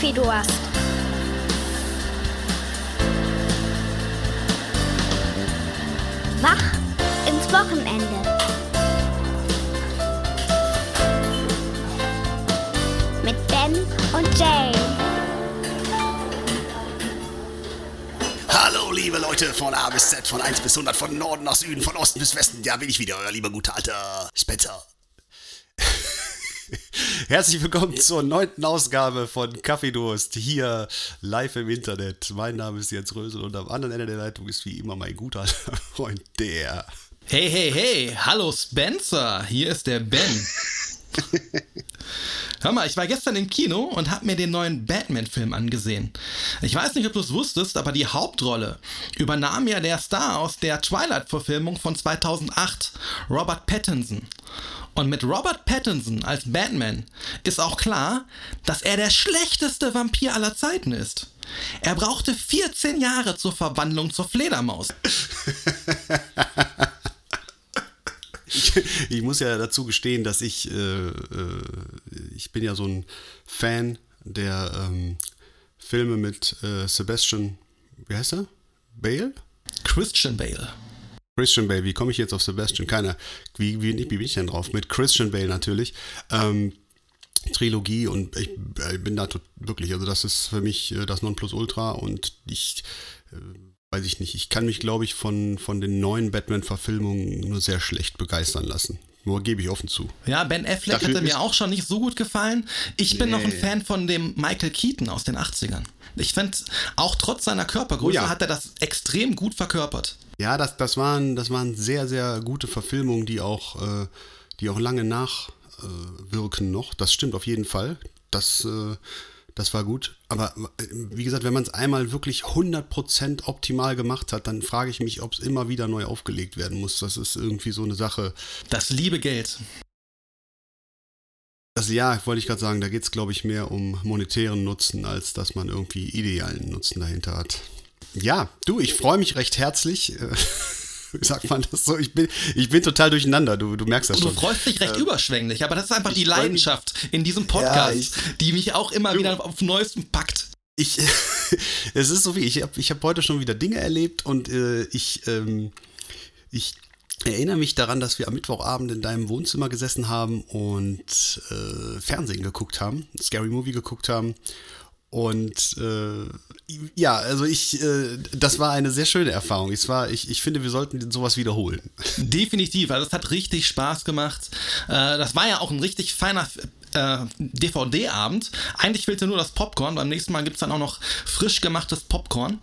Kaffeedurst. Wach ins Wochenende. Mit Ben und Jay. Hallo, liebe Leute von A bis Z, von 1 bis 100, von Norden nach Süden, von Osten bis Westen. Ja, bin ich wieder, euer lieber guter alter Spencer. Herzlich willkommen zur neunten Ausgabe von Kaffeedurst, hier live im Internet. Mein Name ist Jens Rösel und am anderen Ende der Leitung ist wie immer mein guter Freund, der. Hey, hey, hey, hallo Spencer, hier ist der Ben. Hör mal, ich war gestern im Kino und hab mir den neuen Batman-Film angesehen. Ich weiß nicht, ob du es wusstest, aber die Hauptrolle übernahm ja der Star aus der Twilight-Verfilmung von 2008, Robert Pattinson. Und mit Robert Pattinson als Batman ist auch klar, dass er der schlechteste Vampir aller Zeiten ist. Er brauchte 14 Jahre zur Verwandlung zur Fledermaus. Ich, ich, muss ja dazu gestehen, dass ich, äh, äh, ich bin ja so ein Fan der ähm, Filme mit äh, Sebastian, wie heißt er? Bale? Christian Bale. Christian Bale, wie komme ich jetzt auf Sebastian? Keiner. Wie, wie, wie bin ich denn drauf? Mit Christian Bale natürlich. Ähm, Trilogie und ich, ich, bin da wirklich, also das ist für mich äh, das Nonplusultra und ich äh, weiß ich nicht, ich kann mich, glaube ich, von, von den neuen Batman-Verfilmungen nur sehr schlecht begeistern lassen. Nur gebe ich offen zu. Ja, Ben Affleck Dafür hatte mir auch schon nicht so gut gefallen. Ich bin nee. noch ein Fan von dem Michael Keaton aus den 80ern. Ich finde, auch trotz seiner Körpergröße oh ja. hat er das extrem gut verkörpert. Ja, das, das, waren, das waren sehr, sehr gute Verfilmungen, die auch, äh, die auch lange nachwirken äh, noch. Das stimmt auf jeden Fall. Das, äh, das war gut. Aber äh, wie gesagt, wenn man es einmal wirklich 100% optimal gemacht hat, dann frage ich mich, ob es immer wieder neu aufgelegt werden muss. Das ist irgendwie so eine Sache. Das liebe Geld. Also ja, wollte ich gerade sagen, da geht es, glaube ich, mehr um monetären Nutzen, als dass man irgendwie idealen Nutzen dahinter hat. Ja, du, ich freue mich recht herzlich. Äh, wie sagt man das so? Ich bin, ich bin total durcheinander, du, du merkst das du schon. Du freust dich recht ähm, überschwänglich, aber das ist einfach die Leidenschaft in diesem Podcast, ja, ich, die mich auch immer du, wieder auf Neuestem packt. Ich, es ist so wie, ich habe ich hab heute schon wieder Dinge erlebt und äh, ich, ähm, ich erinnere mich daran, dass wir am Mittwochabend in deinem Wohnzimmer gesessen haben und äh, Fernsehen geguckt haben, Scary Movie geguckt haben und äh, ja, also ich, äh, das war eine sehr schöne Erfahrung. Ich, war, ich, ich finde, wir sollten sowas wiederholen. Definitiv, also es hat richtig Spaß gemacht. Äh, das war ja auch ein richtig feiner äh, DVD-Abend. Eigentlich fehlte nur das Popcorn. Beim nächsten Mal gibt es dann auch noch frisch gemachtes Popcorn.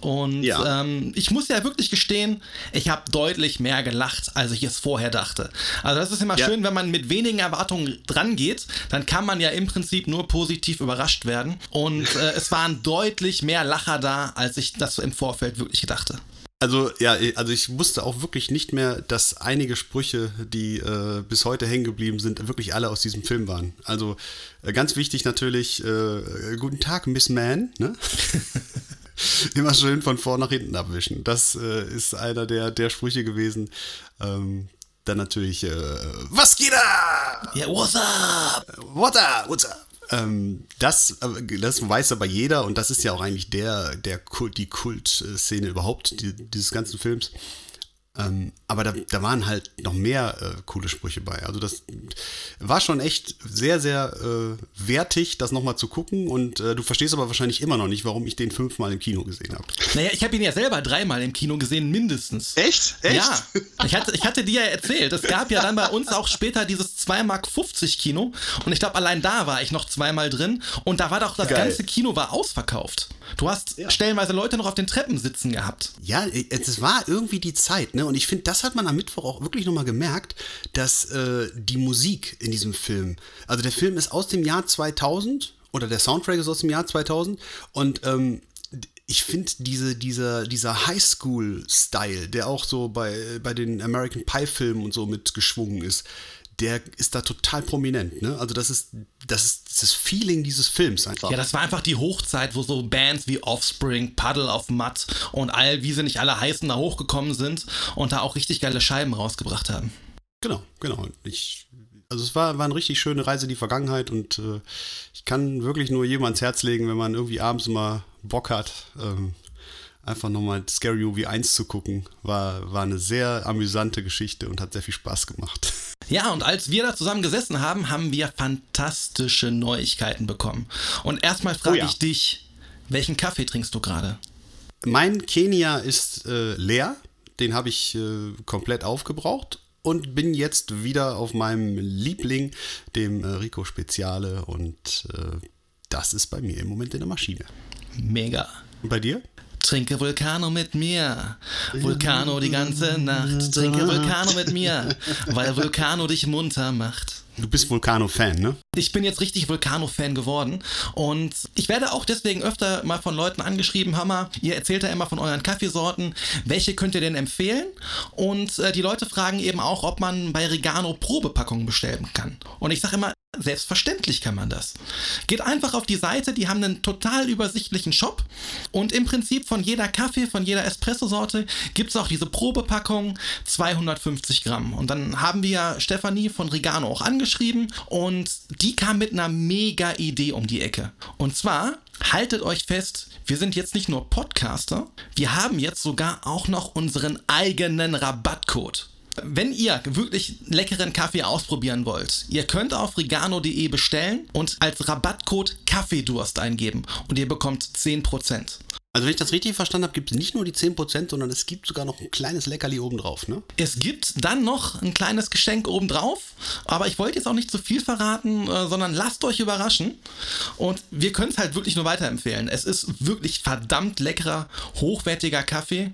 Und ja. ähm, ich muss ja wirklich gestehen, ich habe deutlich mehr gelacht, als ich es vorher dachte. Also das ist immer ja. schön, wenn man mit wenigen Erwartungen dran geht, dann kann man ja im Prinzip nur positiv überrascht werden. Und äh, es waren deutlich mehr Lacher da, als ich das im Vorfeld wirklich dachte. Also ja, also ich wusste auch wirklich nicht mehr, dass einige Sprüche, die äh, bis heute hängen geblieben sind, wirklich alle aus diesem Film waren. Also äh, ganz wichtig natürlich, äh, guten Tag, Miss Man. Ne? Immer schön von vorn nach hinten abwischen. Das äh, ist einer der, der Sprüche gewesen. Ähm, dann natürlich, äh, was geht da? Ja, what's up? What up? What's up? Ähm, das, das weiß aber jeder und das ist ja auch eigentlich der, der Kult, die Kultszene überhaupt die, dieses ganzen Films. Ähm, aber da, da waren halt noch mehr äh, coole Sprüche bei. Also das war schon echt sehr, sehr äh, wertig, das nochmal zu gucken. Und äh, du verstehst aber wahrscheinlich immer noch nicht, warum ich den fünfmal im Kino gesehen habe. Naja, ich habe ihn ja selber dreimal im Kino gesehen, mindestens. Echt? Echt? Ja. Ich hatte, ich hatte dir ja erzählt, es gab ja dann bei uns auch später dieses 2,50 Mark Kino. Und ich glaube, allein da war ich noch zweimal drin. Und da war doch das Geil. ganze Kino war ausverkauft. Du hast ja. stellenweise Leute noch auf den Treppen sitzen gehabt. Ja, es war irgendwie die Zeit, ne? Und ich finde, das hat man am Mittwoch auch wirklich nochmal gemerkt, dass äh, die Musik in diesem Film, also der Film ist aus dem Jahr 2000 oder der Soundtrack ist aus dem Jahr 2000 und ähm, ich finde diese, dieser, dieser Highschool-Style, der auch so bei, bei den American Pie-Filmen und so mitgeschwungen ist, der ist da total prominent. Ne? Also das ist, das ist das Feeling dieses Films einfach. Ja, das war einfach die Hochzeit, wo so Bands wie Offspring, Puddle of Mud und all, wie sie nicht alle heißen, da hochgekommen sind und da auch richtig geile Scheiben rausgebracht haben. Genau, genau. Ich, Also es war, war eine richtig schöne Reise in die Vergangenheit und äh, ich kann wirklich nur jedem ans Herz legen, wenn man irgendwie abends mal Bock hat, ähm, einfach nochmal Scary Movie 1 zu gucken. War, war eine sehr amüsante Geschichte und hat sehr viel Spaß gemacht. Ja, und als wir da zusammen gesessen haben, haben wir fantastische Neuigkeiten bekommen. Und erstmal frage Oh ja. ich dich, welchen Kaffee trinkst du gerade? Mein Kenia ist äh, leer. Den habe ich äh, komplett aufgebraucht und bin jetzt wieder auf meinem Liebling, dem äh, Rico Speziale. Und äh, das ist bei mir im Moment in der Maschine. Mega. Und bei dir? Trinke Vulcano mit mir. Vulcano die ganze Nacht. Trinke Vulcano mit mir, weil Vulcano dich munter macht. Du bist Vulcano-Fan, ne? Ich bin jetzt richtig Vulcano-Fan geworden und ich werde auch deswegen öfter mal von Leuten angeschrieben, mal, ihr erzählt ja immer von euren Kaffeesorten, welche könnt ihr denn empfehlen? Und äh, die Leute fragen eben auch, ob man bei Regano Probepackungen bestellen kann. Und ich sage immer, selbstverständlich kann man das. Geht einfach auf die Seite, die haben einen total übersichtlichen Shop und im Prinzip von jeder Kaffee, von jeder Espresso-Sorte gibt es auch diese Probepackung 250 Gramm. Und dann haben wir Stefanie von Regano auch angeschrieben und die kam mit einer mega Idee um die Ecke. Und zwar haltet euch fest, wir sind jetzt nicht nur Podcaster, wir haben jetzt sogar auch noch unseren eigenen Rabattcode. Wenn ihr wirklich leckeren Kaffee ausprobieren wollt, ihr könnt auf regano.de bestellen und als Rabattcode Kaffeedurst eingeben und ihr bekommt 10%. Also wenn ich das richtig verstanden habe, gibt es nicht nur die 10%, sondern es gibt sogar noch ein kleines Leckerli obendrauf, ne? Es gibt dann noch ein kleines Geschenk obendrauf, aber ich wollte jetzt auch nicht zu viel verraten, äh, sondern lasst euch überraschen. Und wir können es halt wirklich nur weiterempfehlen. Es ist wirklich verdammt leckerer, hochwertiger Kaffee.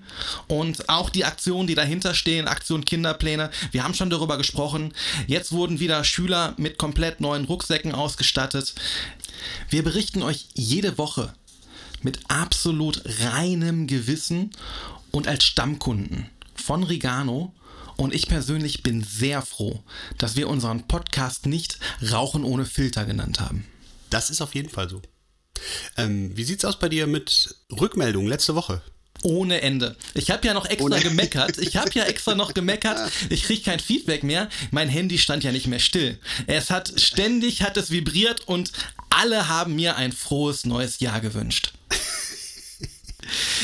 Und auch die Aktionen, die dahinter stehen, Aktion Kinderpläne, wir haben schon darüber gesprochen. Jetzt wurden wieder Schüler mit komplett neuen Rucksäcken ausgestattet. Wir berichten euch jede Woche mit absolut reinem Gewissen und als Stammkunden von Regano. Und ich persönlich bin sehr froh, dass wir unseren Podcast nicht Rauchen ohne Filter genannt haben. Das ist auf jeden Fall so. Ähm, wie sieht's aus bei dir mit Rückmeldungen letzte Woche? Ohne Ende. Ich habe ja noch extra Ohne- gemeckert. Ich habe ja extra noch gemeckert. Ich kriege kein Feedback mehr. Mein Handy stand ja nicht mehr still. Es hat ständig hat es vibriert und alle haben mir ein frohes neues Jahr gewünscht.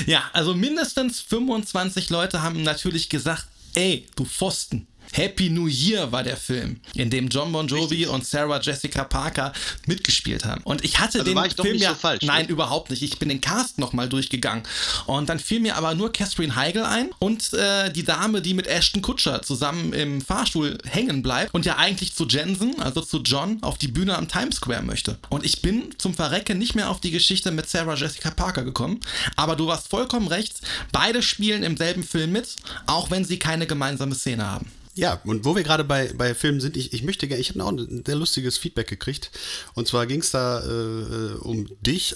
Ja, also mindestens 25 Leute haben natürlich gesagt, ey, du Pfosten. Happy New Year war der Film, in dem John Bon Jovi und Sarah Jessica Parker mitgespielt haben. Und ich hatte Also den war ich doch Film nicht ja so falsch, ne? nein, überhaupt nicht. Ich bin den Cast nochmal durchgegangen und dann fiel mir aber nur Catherine Heigl ein und äh, die Dame, die mit Ashton Kutcher zusammen im Fahrstuhl hängen bleibt und ja eigentlich zu Jensen, also zu John, auf die Bühne am Times Square möchte. Und ich bin zum Verrecken nicht mehr auf die Geschichte mit Sarah Jessica Parker gekommen. Aber du warst vollkommen recht. Beide spielen im selben Film mit, auch wenn sie keine gemeinsame Szene haben. Ja, und wo wir gerade bei, bei Filmen sind, ich, ich möchte gerne, ich habe auch ein sehr lustiges Feedback gekriegt. Und zwar ging es da äh, äh, um dich.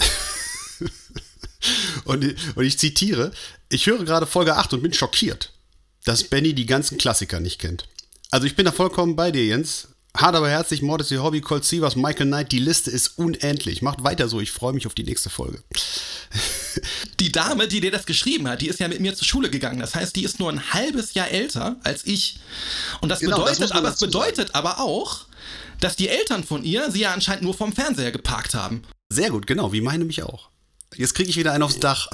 und, und ich zitiere: Ich höre gerade Folge 8 und bin schockiert, dass Benny die ganzen Klassiker nicht kennt. Also ich bin da vollkommen bei dir, Jens. Hart aber herzlich, Mord ist ihr Hobby, Cold Sievers, Michael Knight, die Liste ist unendlich. Macht weiter so, ich freue mich auf die nächste Folge. Die Dame, die dir das geschrieben hat, die ist ja mit mir zur Schule gegangen. Das heißt, die ist nur ein halbes Jahr älter als ich. Und das Genau, das bedeutet, man aber dazu bedeutet aber auch, dass die Eltern von ihr sie ja anscheinend nur vom Fernseher geparkt haben. Sehr gut, genau, wie meine mich auch. Jetzt kriege ich wieder einen aufs Dach.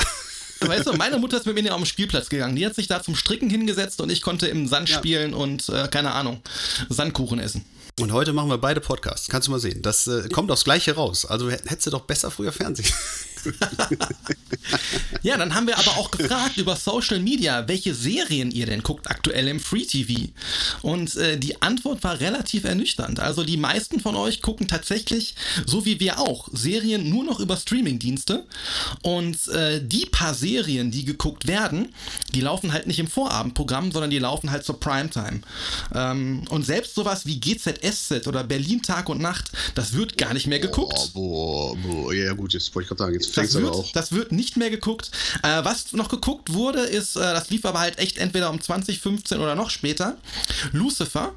Weißt du, meine Mutter ist mit mir auf den Spielplatz gegangen. Die hat sich da zum Stricken hingesetzt und ich konnte im Sand Ja. spielen und, äh, keine Ahnung, Sandkuchen essen. Und heute machen wir beide Podcasts. Kannst du mal sehen. Das äh, kommt aufs Gleiche raus. Also hättest du doch besser früher Fernsehen. Ja, dann haben wir aber auch gefragt über Social Media, welche Serien ihr denn guckt aktuell im Free TV. Und äh, die Antwort war relativ ernüchternd. Also die meisten von euch gucken tatsächlich, so wie wir auch, Serien nur noch über Streamingdienste. Und äh, die paar Serien, die geguckt werden, die laufen halt nicht im Vorabendprogramm, sondern die laufen halt zur Primetime. Ähm, und selbst sowas wie GZSZ oder Berlin Tag und Nacht, das wird gar nicht mehr geguckt. Boah, boah, boah. Ja, gut, jetzt wollte ich gerade sagen, jetzt Das wird, das wird nicht mehr geguckt. Äh, was noch geguckt wurde, ist, äh, das lief aber halt echt entweder um 2015 oder noch später. Lucifer.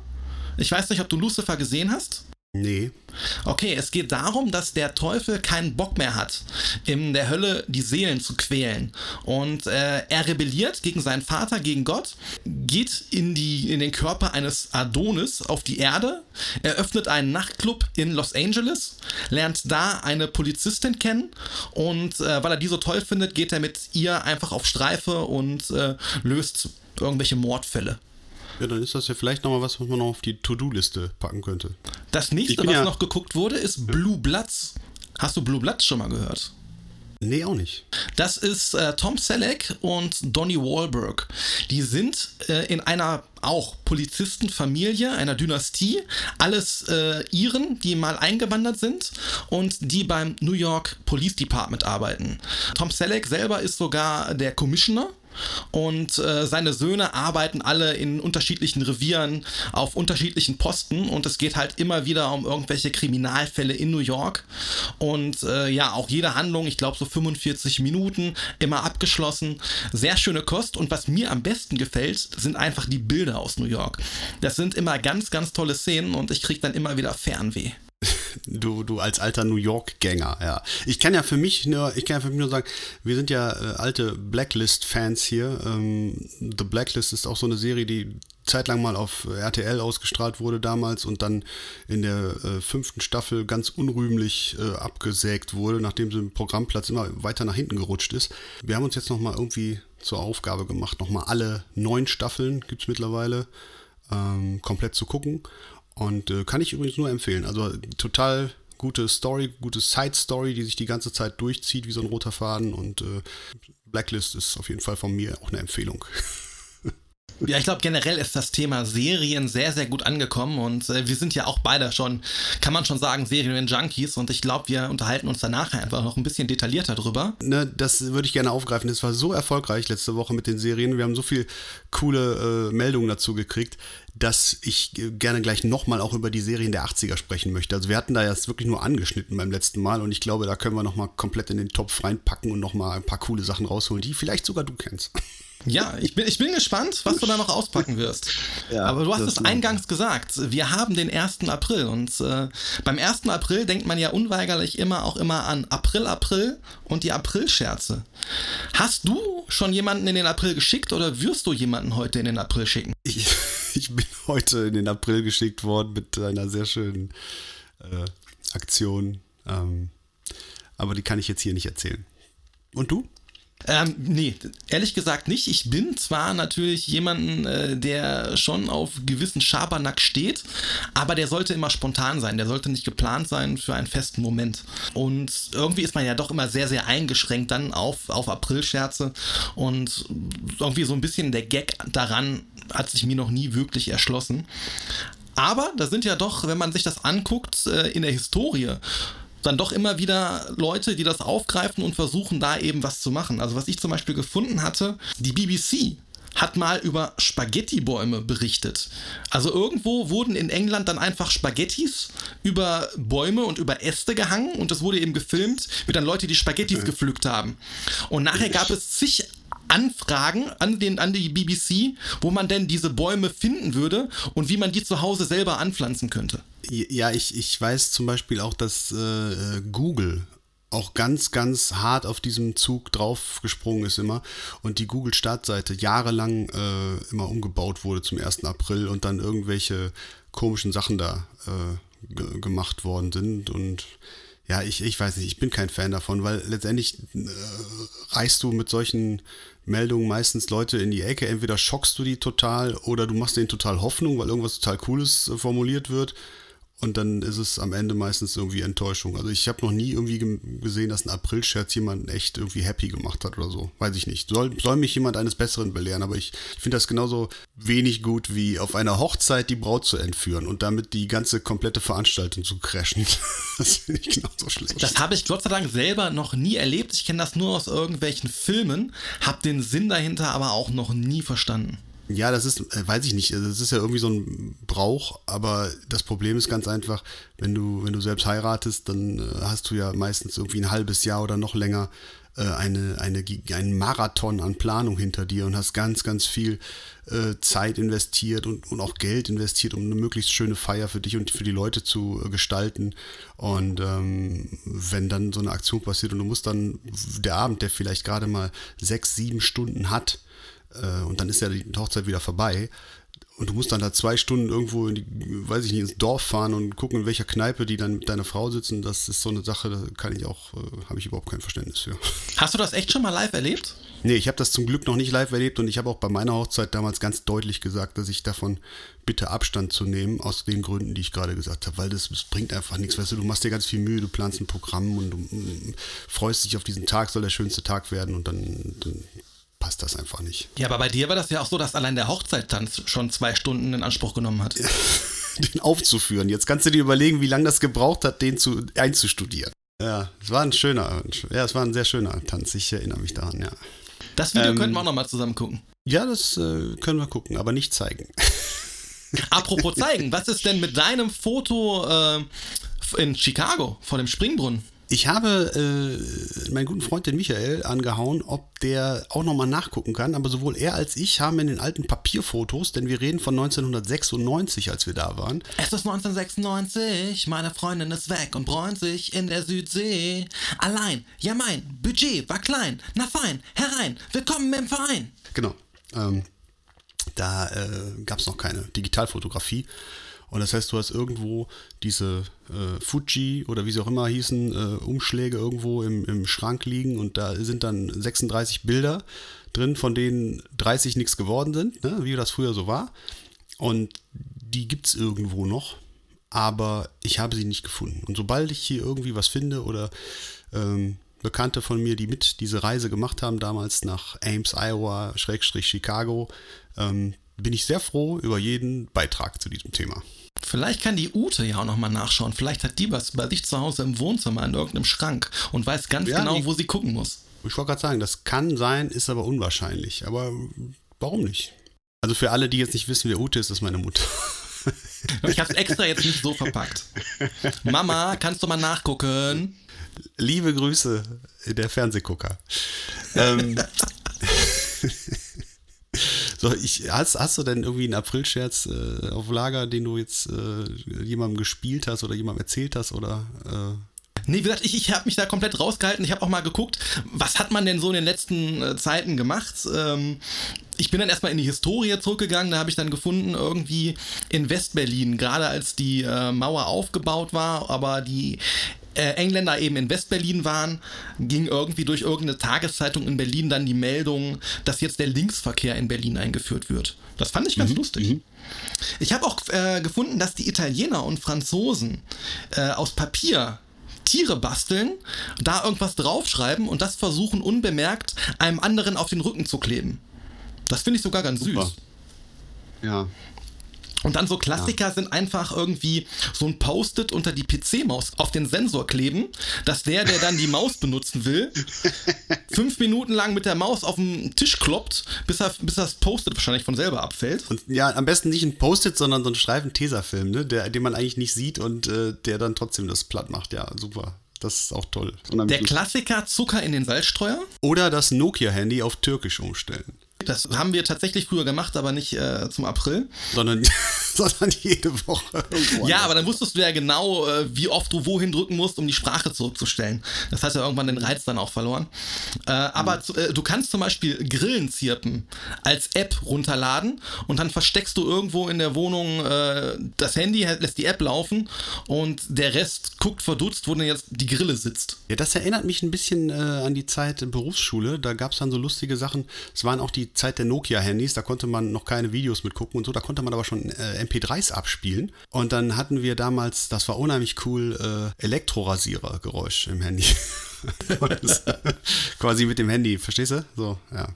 Ich weiß nicht, ob du Lucifer gesehen hast. Nee. Okay, es geht darum, dass der Teufel keinen Bock mehr hat, in der Hölle die Seelen zu quälen. Und äh, er rebelliert gegen seinen Vater, gegen Gott, geht in, die, in den Körper eines Adonis auf die Erde, eröffnet einen Nachtclub in Los Angeles, lernt da eine Polizistin kennen und äh, weil er die so toll findet, geht er mit ihr einfach auf Streife und äh, löst irgendwelche Mordfälle. Ja, dann ist das ja vielleicht nochmal was, was man noch auf die To-Do-Liste packen könnte. Das nächste, was ja- noch geguckt wurde, ist Blue Bloods. Hast du Blue Bloods schon mal gehört? Nee, auch nicht. Das ist äh, Tom Selleck und Donnie Wahlberg. Die sind äh, in einer auch Polizistenfamilie, einer Dynastie, alles äh, Iren, die mal eingewandert sind und die beim New York Police Department arbeiten. Tom Selleck selber ist sogar der Commissioner und äh, seine Söhne arbeiten alle in unterschiedlichen Revieren auf unterschiedlichen Posten und es geht halt immer wieder um irgendwelche Kriminalfälle in New York und äh, ja, auch jede Handlung, ich glaube so 45 Minuten, immer abgeschlossen. Sehr schöne Kost und was mir am besten gefällt, sind einfach die Bilder aus New York. Das sind immer ganz, ganz tolle Szenen und ich kriege dann immer wieder Fernweh. Du, du als alter New York-Gänger, ja. Ich kann ja für mich nur, ich kann ja für mich nur sagen, wir sind ja äh, alte Blacklist-Fans hier. Ähm, The Blacklist ist auch so eine Serie, die zeitlang mal auf RTL ausgestrahlt wurde damals und dann in der äh, fünften Staffel ganz unrühmlich äh, abgesägt wurde, nachdem sie im Programmplatz immer weiter nach hinten gerutscht ist. Wir haben uns jetzt nochmal irgendwie zur Aufgabe gemacht, nochmal alle neun Staffeln, gibt es mittlerweile, ähm, komplett zu gucken. Und äh, kann ich übrigens nur empfehlen. Also total gute Story, gute Side-Story, die sich die ganze Zeit durchzieht wie so ein roter Faden. Und äh, Blacklist ist auf jeden Fall von mir auch eine Empfehlung. Ja, ich glaube, generell ist das Thema Serien sehr, sehr gut angekommen und äh, wir sind ja auch beide schon, kann man schon sagen, Serien-Junkies und ich glaube, wir unterhalten uns danach einfach noch ein bisschen detaillierter drüber. Ne, das würde ich gerne aufgreifen. Das war so erfolgreich letzte Woche mit den Serien. Wir haben so viel coole äh, Meldungen dazu gekriegt, dass ich äh, gerne gleich nochmal auch über die Serien der 80er sprechen möchte. Also wir hatten da jetzt wirklich nur angeschnitten beim letzten Mal und ich glaube, da können wir nochmal komplett in den Topf reinpacken und nochmal ein paar coole Sachen rausholen, die vielleicht sogar du kennst. Ja, ich bin, ich bin gespannt, was du da noch auspacken wirst. Ja, Aber du hast es eingangs gesagt, wir haben den 1. April und äh, beim 1. April denkt man ja unweigerlich immer auch immer an April, April und die Aprilscherze. Hast du schon jemanden in den April geschickt oder wirst du jemanden heute in den April schicken? Ich, ich bin heute in den April geschickt worden mit einer sehr schönen äh, Aktion. Ähm, aber die kann ich jetzt hier nicht erzählen. Und du? Ähm, nee, ehrlich gesagt nicht. Ich bin zwar natürlich jemanden, äh, der schon auf gewissen Schabernack steht, aber der sollte immer spontan sein. Der sollte nicht geplant sein für einen festen Moment. Und irgendwie ist man ja doch immer sehr, sehr eingeschränkt dann auf, auf Aprilscherze und irgendwie so ein bisschen der Gag daran hat sich mir noch nie wirklich erschlossen. Aber da sind ja doch, wenn man sich das anguckt, äh, in der Historie dann doch immer wieder Leute, die das aufgreifen und versuchen, da eben was zu machen. Also was ich zum Beispiel gefunden hatte, die BBC hat mal über Spaghetti-Bäume berichtet. Also irgendwo wurden in England dann einfach Spaghettis über Bäume und über Äste gehangen und es wurde eben gefilmt, wie dann Leute die Spaghettis gepflückt haben. Und nachher gab es zig Anfragen an, den, an die BBC, wo man denn diese Bäume finden würde und wie man die zu Hause selber anpflanzen könnte. Ja, ich, ich weiß zum Beispiel auch, dass äh, Google auch ganz, ganz hart auf diesem Zug draufgesprungen ist immer und die Google-Startseite jahrelang äh, immer umgebaut wurde zum 1. April und dann irgendwelche komischen Sachen da äh, ge gemacht worden sind und ja, ich, ich weiß nicht, ich bin kein Fan davon, weil letztendlich äh, reißt du mit solchen Meldungen meistens Leute in die Ecke. Entweder schockst du die total oder du machst denen total Hoffnung, weil irgendwas total Cooles äh, formuliert wird. Und dann ist es am Ende meistens irgendwie Enttäuschung. Also ich habe noch nie irgendwie gesehen, dass ein April-Scherz jemanden echt irgendwie happy gemacht hat oder so. Weiß ich nicht. Soll, soll mich jemand eines Besseren belehren, aber ich finde das genauso wenig gut wie auf einer Hochzeit die Braut zu entführen und damit die ganze komplette Veranstaltung zu crashen. das finde ich genauso schlecht. Das habe ich Gott sei Dank selber noch nie erlebt. Ich kenne das nur aus irgendwelchen Filmen, habe den Sinn dahinter aber auch noch nie verstanden. Ja, das ist, äh, weiß ich nicht, das ist ja irgendwie so ein Brauch, aber das Problem ist ganz einfach, wenn du, wenn du selbst heiratest, dann äh, hast du ja meistens irgendwie ein halbes Jahr oder noch länger äh, eine, eine, einen Marathon an Planung hinter dir und hast ganz, ganz viel Zeit investiert und, und auch Geld investiert, um eine möglichst schöne Feier für dich und für die Leute zu gestalten. Und ähm, wenn dann so eine Aktion passiert und du musst dann der Abend, der vielleicht gerade mal sechs, sieben Stunden hat, äh, und dann ist ja die Hochzeit wieder vorbei, und du musst dann da zwei Stunden irgendwo in die, weiß ich nicht, ins Dorf fahren und gucken, in welcher Kneipe die dann mit deiner Frau sitzen. Das ist so eine Sache, da kann ich auch, äh, habe ich überhaupt kein Verständnis für. Hast du das echt schon mal live erlebt? Nee, ich habe das zum Glück noch nicht live erlebt und ich habe auch bei meiner Hochzeit damals ganz deutlich gesagt, dass ich davon bitte Abstand zu nehmen, aus den Gründen, die ich gerade gesagt habe, weil das, das, bringt einfach nichts. Weißt du, du machst dir ganz viel Mühe, du planst ein Programm und du mm, freust dich auf diesen Tag, soll der schönste Tag werden und dann, dann passt das einfach nicht. Ja, aber bei dir war das ja auch so, dass allein der Hochzeittanz schon zwei Stunden in Anspruch genommen hat. den aufzuführen. Jetzt kannst du dir überlegen, wie lange das gebraucht hat, den zu, einzustudieren. Ja, es war ein schöner, ja, es war ein sehr schöner Tanz. Ich erinnere mich daran, ja. Das Video ähm, könnten wir auch nochmal zusammen gucken. Ja, das äh, können wir gucken, aber nicht zeigen. Apropos zeigen, was ist denn mit deinem Foto äh, in Chicago vor dem Springbrunnen? Ich habe äh, meinen guten Freund den Michael angehauen, ob der auch nochmal nachgucken kann. Aber sowohl er als ich haben in den alten Papierfotos, denn wir reden von 1996, als wir da waren. Es ist 1996, meine Freundin ist weg und bräunt sich in der Südsee. Allein, ja mein, Budget war klein. Na fein, herein, willkommen im Verein. Genau. Ähm, da äh, gab es noch keine Digitalfotografie. Und das heißt, du hast irgendwo diese äh, Fuji oder wie sie auch immer hießen, äh, Umschläge irgendwo im, im Schrank liegen und da sind dann 36 Bilder drin, von denen 30 nichts geworden sind, ne? wie das früher so war. Und die gibt es irgendwo noch, aber ich habe sie nicht gefunden. Und sobald ich hier irgendwie was finde oder ähm, Bekannte von mir, die mit diese Reise gemacht haben, damals nach Ames, Iowa, Schrägstrich Chicago, ähm, bin ich sehr froh über jeden Beitrag zu diesem Thema. Vielleicht kann die Ute ja auch nochmal nachschauen. Vielleicht hat die was bei sich zu Hause im Wohnzimmer in irgendeinem Schrank und weiß ganz ja, genau, wo sie gucken muss. Ich wollte gerade sagen, das kann sein, ist aber unwahrscheinlich. Aber warum nicht? Also für alle, die jetzt nicht wissen, wer Ute ist, ist meine Mutter. Ich habe es extra jetzt nicht so verpackt. Mama, kannst du mal nachgucken? Liebe Grüße, der Fernsehgucker. ähm, so, ich, hast, hast du denn irgendwie einen Aprilscherz äh, auf Lager, den du jetzt äh, jemandem gespielt hast oder jemandem erzählt hast oder äh? Nee, wie gesagt, ich, ich habe mich da komplett rausgehalten. Ich habe auch mal geguckt, was hat man denn so in den letzten äh, Zeiten gemacht? Ähm, ich bin dann erstmal in die Historie zurückgegangen. Da habe ich dann gefunden, irgendwie in Westberlin, gerade als die äh, Mauer aufgebaut war, aber die äh, Engländer eben in Westberlin waren, ging irgendwie durch irgendeine Tageszeitung in Berlin dann die Meldung, dass jetzt der Linksverkehr in Berlin eingeführt wird. Das fand ich ganz mhm. lustig. Mhm. Ich habe auch äh, gefunden, dass die Italiener und Franzosen äh, aus Papier Tiere basteln, da irgendwas draufschreiben und das versuchen unbemerkt einem anderen auf den Rücken zu kleben. Das finde ich sogar ganz Super. süß. Ja, und dann so Klassiker ja. sind einfach irgendwie so ein Post-it unter die PC-Maus auf den Sensor kleben, dass der, der dann die Maus benutzen will, fünf Minuten lang mit der Maus auf den Tisch kloppt, bis, er, bis das Post-it wahrscheinlich von selber abfällt. Und ja, am besten nicht ein Post-it, sondern so ein Streifen Tesafilm, ne? der, den man eigentlich nicht sieht und äh, der dann trotzdem das platt macht. Ja, super. Das ist auch toll. Der Klassiker Zucker in den Salzstreuer? Oder das Nokia-Handy auf Türkisch umstellen. Das haben wir tatsächlich früher gemacht, aber nicht äh, zum April. Sondern, sondern jede Woche. Ja, aber dann wusstest du ja genau, äh, wie oft du wohin drücken musst, um die Sprache zurückzustellen. Das hat ja irgendwann den Reiz dann auch verloren. Äh, aber mhm. äh, du kannst zum Beispiel Grillen zirpen als App runterladen und dann versteckst du irgendwo in der Wohnung äh, das Handy, lässt die App laufen und der Rest guckt verdutzt, wo denn jetzt die Grille sitzt. Ja, das erinnert mich ein bisschen äh, an die Zeit Berufsschule. Da gab es dann so lustige Sachen. Es waren auch die Zeit der Nokia-Handys, da konnte man noch keine Videos mit gucken und so, da konnte man aber schon äh, MP3s abspielen. Und dann hatten wir damals, das war unheimlich cool, äh, Elektrorasierer-Geräusch im Handy. quasi mit dem Handy, verstehst du? So, ja.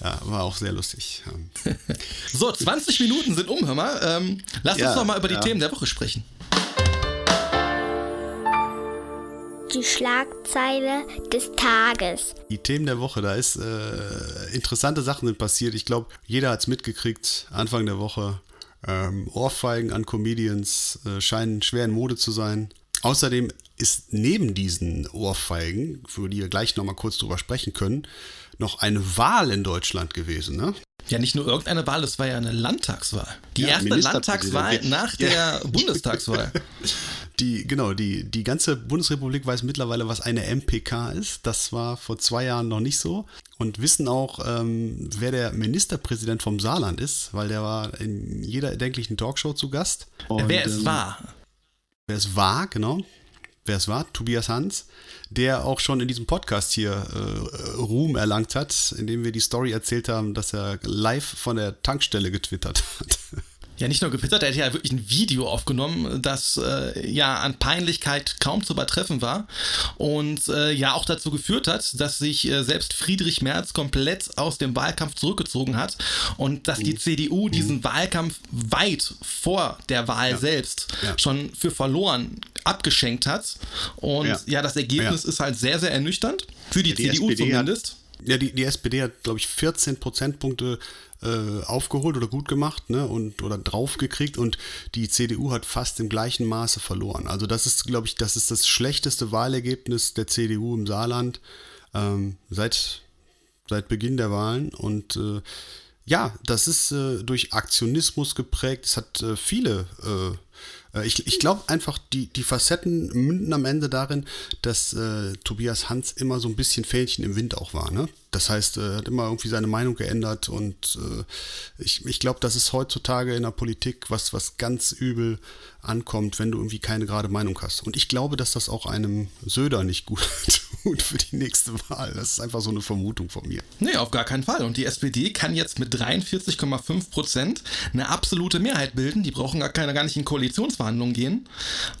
Ja, war auch sehr lustig. so, 20 Minuten sind um, hör mal. Ähm, lass ja, uns noch mal über die ja. Themen der Woche sprechen. Die Schlagzeile des Tages. Die Themen der Woche, da ist äh, interessante Sachen sind passiert. Ich glaube, jeder hat es mitgekriegt. Anfang der Woche ähm, Ohrfeigen an Comedians äh, scheinen schwer in Mode zu sein. Außerdem ist neben diesen Ohrfeigen, für die wir gleich nochmal kurz drüber sprechen können, noch eine Wahl in Deutschland gewesen, ne? Ja, nicht nur irgendeine Wahl, es war ja eine Landtagswahl. Die Ja, erste. Landtagswahl nach der Bundestagswahl. Die, genau, die, die ganze Bundesrepublik weiß mittlerweile, was eine MPK ist. Das war vor zwei Jahren noch nicht so. Und wissen auch, ähm, wer der Ministerpräsident vom Saarland ist, weil der war in jeder erdenklichen Talkshow zu Gast. Und, Wer es ähm, war. Wer es war, genau. Wer es war, Tobias Hans, der auch schon in diesem Podcast hier äh, Ruhm erlangt hat, indem wir die Story erzählt haben, dass er live von der Tankstelle getwittert hat. Ja, nicht nur gepittert, er hat ja wirklich ein Video aufgenommen, das äh, ja an Peinlichkeit kaum zu übertreffen war und äh, ja auch dazu geführt hat, dass sich äh, selbst Friedrich Merz komplett aus dem Wahlkampf zurückgezogen hat und dass die CDU diesen Wahlkampf weit vor der Wahl selbst Ja. schon für verloren abgeschenkt hat. Und ja, Ja. das Ergebnis Ja. ist halt sehr, sehr ernüchternd. Für die, Die CDU SPD hat- zumindest. Ja, die, die SPD hat, glaube ich, 14 Prozentpunkte äh, aufgeholt oder gut gemacht ne, und, oder draufgekriegt und die CDU hat fast im gleichen Maße verloren. Also das ist, glaube ich, das ist das schlechteste Wahlergebnis der CDU im Saarland ähm, seit, seit Beginn der Wahlen und äh, ja, das ist äh, durch Aktionismus geprägt. Es hat äh, viele. Äh, ich ich glaube einfach, die, die Facetten münden am Ende darin, dass äh, Tobias Hans immer so ein bisschen Fähnchen im Wind auch war. Ne? Das heißt, er hat immer irgendwie seine Meinung geändert und äh, ich, ich glaube, das ist heutzutage in der Politik was, was ganz übel ankommt, wenn du irgendwie keine gerade Meinung hast. Und ich glaube, dass das auch einem Söder nicht gut tut für die nächste Wahl. Das ist einfach so eine Vermutung von mir. Nee, auf gar keinen Fall. Und die SPD kann jetzt mit 43,5 Prozent eine absolute Mehrheit bilden. Die brauchen gar, keine, gar nicht in Koalitionsverhandlungen gehen.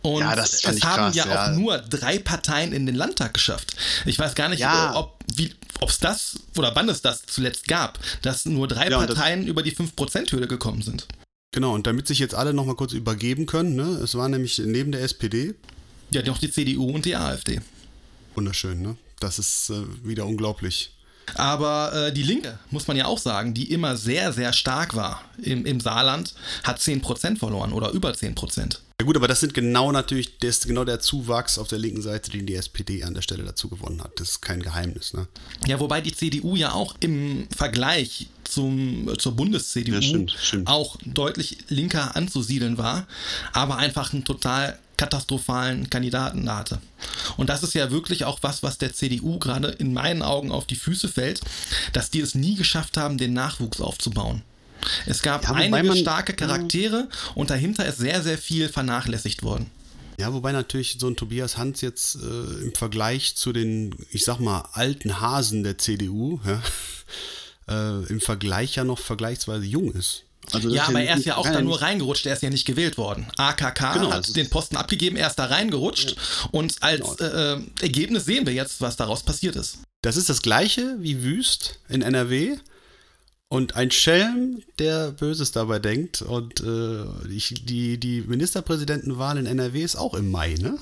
Und Ja, das es haben krass, ja, ja. auch nur drei Parteien in den Landtag geschafft. Ich weiß gar nicht, Ja. ob wie es das oder wann es das zuletzt gab, dass nur drei Ja, Parteien über die 5%-Hürde gekommen sind. Genau, und damit sich jetzt alle nochmal kurz übergeben können, ne? es war nämlich neben der SPD, Ja, noch die CDU und die AfD. Wunderschön, ne? das ist äh, wieder unglaublich. Aber äh, die Linke, muss man ja auch sagen, die immer sehr, sehr stark war im, im Saarland, hat 10% verloren oder über 10%. Ja gut, aber das sind genau natürlich, das ist genau der Zuwachs auf der linken Seite, den die SPD an der Stelle dazu gewonnen hat. Das ist kein Geheimnis, ne? Ja, wobei die CDU ja auch im Vergleich zum, zur Bundes-CDU Ja, auch deutlich linker anzusiedeln war, aber einfach einen total katastrophalen Kandidaten da hatte. Und das ist ja wirklich auch was, was der CDU gerade in meinen Augen auf die Füße fällt, dass die es nie geschafft haben, den Nachwuchs aufzubauen. Es gab Ja, einige man- starke Charaktere und dahinter ist sehr, sehr viel vernachlässigt worden. Ja, wobei natürlich so ein Tobias Hans jetzt äh, im Vergleich zu den, ich sag mal, alten Hasen der CDU, ja, äh, im Vergleich ja noch vergleichsweise jung ist. Also Ja, aber er ist ja auch da nur reingerutscht, er ist ja nicht gewählt worden. AKK Genau, hat den Posten abgegeben, er ist da reingerutscht und als Genau. äh, äh, Ergebnis sehen wir jetzt, was daraus passiert ist. Das ist das gleiche wie Wüst in NRW. Und ein Schelm, der Böses dabei denkt. Und äh, ich, die, die Ministerpräsidentenwahl in NRW ist auch im Mai, ne?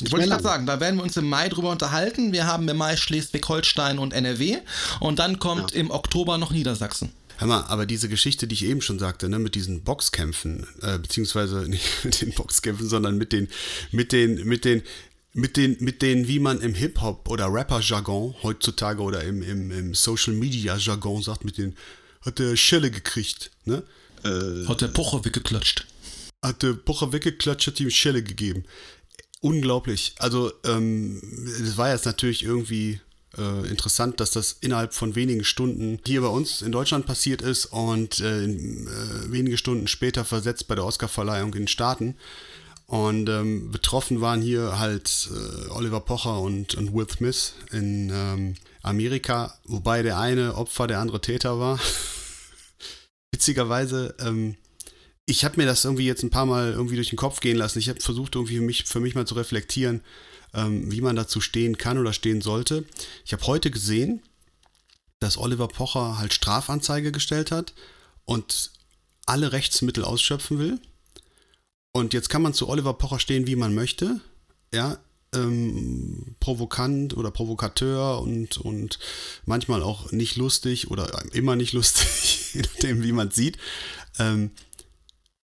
Ich wollte gerade sagen, da werden wir uns im Mai drüber unterhalten. Wir haben im Mai Schleswig-Holstein und NRW und dann kommt im Oktober noch Niedersachsen. Hör mal, aber diese Geschichte, die ich eben schon sagte, ne, mit diesen Boxkämpfen, äh, beziehungsweise nicht mit den Boxkämpfen, sondern mit den, mit den, mit den, mit den, mit den, wie man im Hip-Hop oder Rapper-Jargon heutzutage oder im, im, im Social-Media-Jargon sagt, mit den, hat der Schelle gekriegt, ne? Äh, Hat der Pocher weggeklatscht. Hat der Pocher weggeklatscht, hat ihm Schelle gegeben. Unglaublich. Also, ähm, es war jetzt natürlich irgendwie äh, interessant, dass das innerhalb von wenigen Stunden hier bei uns in Deutschland passiert ist und äh, in, äh, wenige Stunden später versetzt bei der Oscarverleihung in den Staaten. Und ähm, betroffen waren hier halt äh, Oliver Pocher und, und Will Smith in ähm, Amerika, wobei der eine Opfer, der andere Täter war. Witzigerweise, ähm, ich habe mir das irgendwie jetzt ein paar Mal irgendwie durch den Kopf gehen lassen. Ich habe versucht, irgendwie mich, für mich mal zu reflektieren, ähm, wie man dazu stehen kann oder stehen sollte. Ich habe heute gesehen, dass Oliver Pocher halt Strafanzeige gestellt hat und alle Rechtsmittel ausschöpfen will. Und jetzt kann man zu Oliver Pocher stehen, wie man möchte. Ja, ähm, provokant oder Provokateur und, und manchmal auch nicht lustig oder immer nicht lustig, je nachdem, wie man es sieht. Ähm,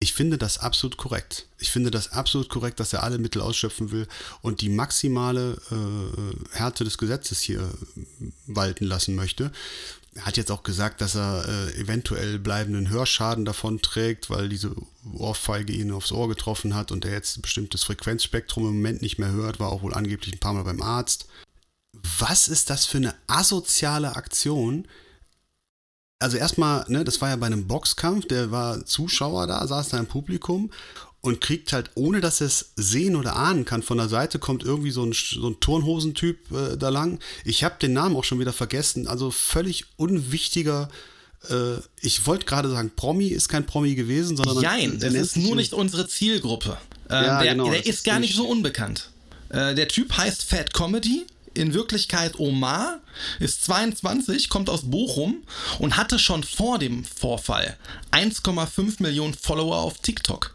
Ich finde das absolut korrekt. Ich finde das absolut korrekt, dass er alle Mittel ausschöpfen will und die maximale äh, Härte des Gesetzes hier walten lassen möchte. Er hat jetzt auch gesagt, dass er äh, eventuell bleibenden Hörschaden davon trägt, weil diese Ohrfeige ihn aufs Ohr getroffen hat und er jetzt ein bestimmtes Frequenzspektrum im Moment nicht mehr hört, war auch wohl angeblich ein paar Mal beim Arzt. Was ist das für eine asoziale Aktion, also erstmal, ne, das war ja bei einem Boxkampf, der war Zuschauer da, saß da im Publikum und kriegt halt, ohne dass er es sehen oder ahnen kann, von der Seite kommt irgendwie so ein, so ein Turnhosentyp äh, da lang. Ich habe den Namen auch schon wieder vergessen, also völlig unwichtiger. Äh, ich wollte gerade sagen, Promi ist kein Promi gewesen, sondern. Nein, das ist nur nicht unsere Zielgruppe. Äh, ja, der, genau, der ist gar nicht so unbekannt. Äh, der Typ heißt Fat Comedy in Wirklichkeit Omar, ist 22, kommt aus Bochum und hatte schon vor dem Vorfall 1,5 Millionen Follower auf TikTok.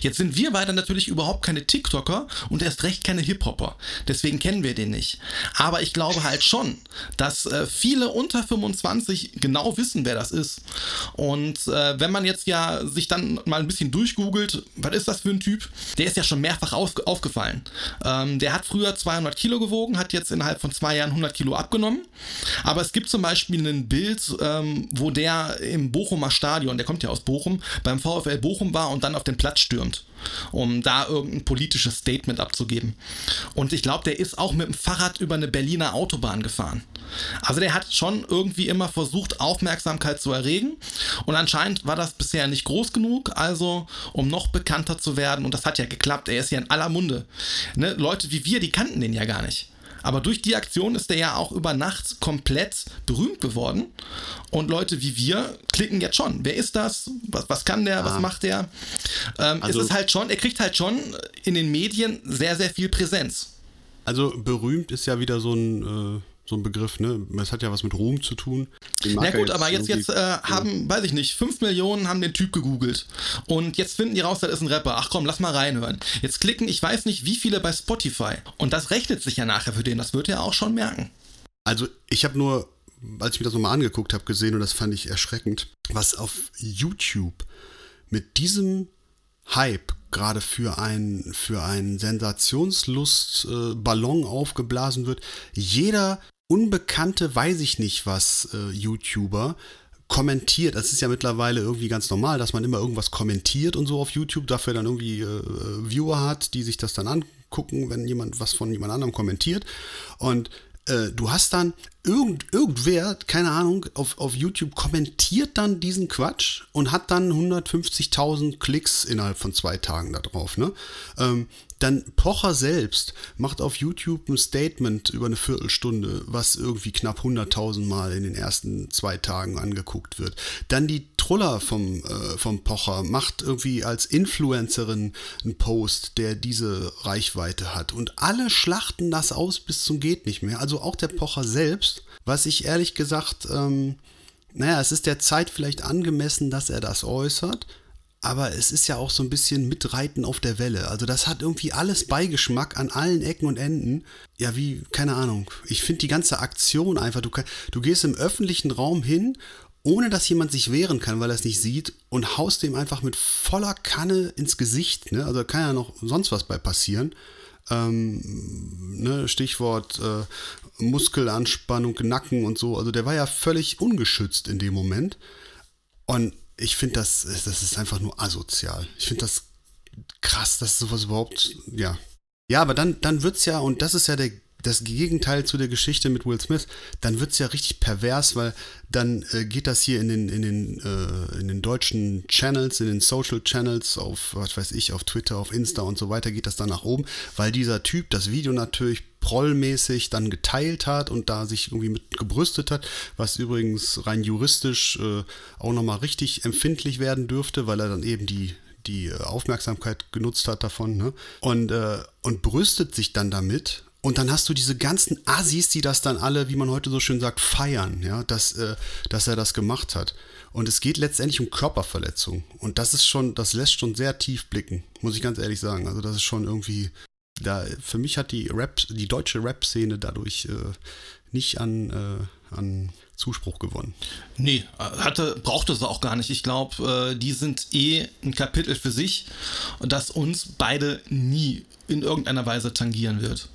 Jetzt sind wir beide natürlich überhaupt keine TikToker und erst recht keine Hip-Hopper. Deswegen kennen wir den nicht. Aber ich glaube halt schon, dass äh, viele unter 25 genau wissen, wer das ist. Und äh, wenn man jetzt ja sich dann mal ein bisschen durchgoogelt, was ist das für ein Typ? Der ist ja schon mehrfach auf, aufgefallen. Ähm, der hat früher 200 Kilo gewogen, hat jetzt innerhalb von zwei Jahren 100 Kilo abgenommen. Aber es gibt zum Beispiel ein Bild, ähm, wo der im Bochumer Stadion, der kommt ja aus Bochum, beim VfL Bochum war und dann auf den Platz stürmt, um da irgendein politisches Statement abzugeben. Und ich glaube, der ist auch mit dem Fahrrad über eine Berliner Autobahn gefahren. Also der hat schon irgendwie immer versucht, Aufmerksamkeit zu erregen. Und anscheinend war das bisher nicht groß genug, also um noch bekannter zu werden. Und das hat ja geklappt. Er ist ja in aller Munde. Ne? Leute wie wir, die kannten den ja gar nicht. Aber durch die Aktion ist der ja auch über Nacht komplett berühmt geworden. Und Leute wie wir klicken jetzt schon. Wer ist das? Was, was kann der? Ah. Was macht der? Ähm, also, es ist halt schon, er kriegt halt schon in den Medien sehr, sehr viel Präsenz. Also berühmt ist ja wieder so ein. So ein Begriff, ne? Das hat ja was mit Ruhm zu tun. Na gut, aber jetzt, jetzt äh, haben, weiß ich nicht, 5 Millionen haben den Typ gegoogelt. Und jetzt finden die raus, das ist ein Rapper. Ach komm, lass mal reinhören. Jetzt klicken, ich weiß nicht, wie viele bei Spotify. Und das rechnet sich ja nachher für den. Das wird er auch schon merken. Also, ich habe nur, als ich mir das nochmal angeguckt habe, gesehen und das fand ich erschreckend, was auf YouTube mit diesem Hype gerade für einen für einen Sensationslust-Ballon äh, aufgeblasen wird. Jeder unbekannte, weiß ich nicht was, äh, YouTuber kommentiert. Das ist ja mittlerweile irgendwie ganz normal, dass man immer irgendwas kommentiert und so auf YouTube, dafür dann irgendwie äh, Viewer hat, die sich das dann angucken, wenn jemand was von jemand anderem kommentiert. Und äh, du hast dann irgend, irgendwer, keine Ahnung, auf, auf YouTube kommentiert dann diesen Quatsch und hat dann 150.000 Klicks innerhalb von zwei Tagen da drauf. Ne? Ähm, dann Pocher selbst macht auf YouTube ein Statement über eine Viertelstunde, was irgendwie knapp 100.000 Mal in den ersten zwei Tagen angeguckt wird. Dann die Truller vom, äh, vom Pocher macht irgendwie als Influencerin einen Post, der diese Reichweite hat. Und alle schlachten das aus bis zum geht nicht mehr. Also auch der Pocher selbst, was ich ehrlich gesagt, ähm, naja, es ist der Zeit vielleicht angemessen, dass er das äußert aber es ist ja auch so ein bisschen Mitreiten auf der Welle. Also das hat irgendwie alles Beigeschmack an allen Ecken und Enden. Ja, wie, keine Ahnung. Ich finde die ganze Aktion einfach, du, du gehst im öffentlichen Raum hin, ohne dass jemand sich wehren kann, weil er es nicht sieht, und haust dem einfach mit voller Kanne ins Gesicht. Ne? Also kann ja noch sonst was bei passieren. Ähm, ne, Stichwort äh, Muskelanspannung, Nacken und so. Also der war ja völlig ungeschützt in dem Moment. Und ich finde das, das ist einfach nur asozial. Ich finde das krass, dass sowas überhaupt, ja. Ja, aber dann, dann es ja, und das ist ja der, das Gegenteil zu der Geschichte mit Will Smith, dann wird es ja richtig pervers, weil dann äh, geht das hier in den, in, den, äh, in den deutschen Channels, in den Social Channels, auf, was weiß ich, auf Twitter, auf Insta und so weiter, geht das dann nach oben, weil dieser Typ das Video natürlich prollmäßig dann geteilt hat und da sich irgendwie mit gebrüstet hat, was übrigens rein juristisch äh, auch nochmal richtig empfindlich werden dürfte, weil er dann eben die, die äh, Aufmerksamkeit genutzt hat davon, ne? Und, äh, und brüstet sich dann damit. Und dann hast du diese ganzen Assis, die das dann alle, wie man heute so schön sagt, feiern, ja, dass, äh, dass er das gemacht hat. Und es geht letztendlich um Körperverletzung. Und das ist schon, das lässt schon sehr tief blicken, muss ich ganz ehrlich sagen. Also das ist schon irgendwie da, für mich hat die Rap, die deutsche Rap-Szene dadurch äh, nicht an, äh, an Zuspruch gewonnen. Nee, hatte, brauchte sie auch gar nicht. Ich glaube, äh, die sind eh ein Kapitel für sich, das uns beide nie in irgendeiner Weise tangieren wird.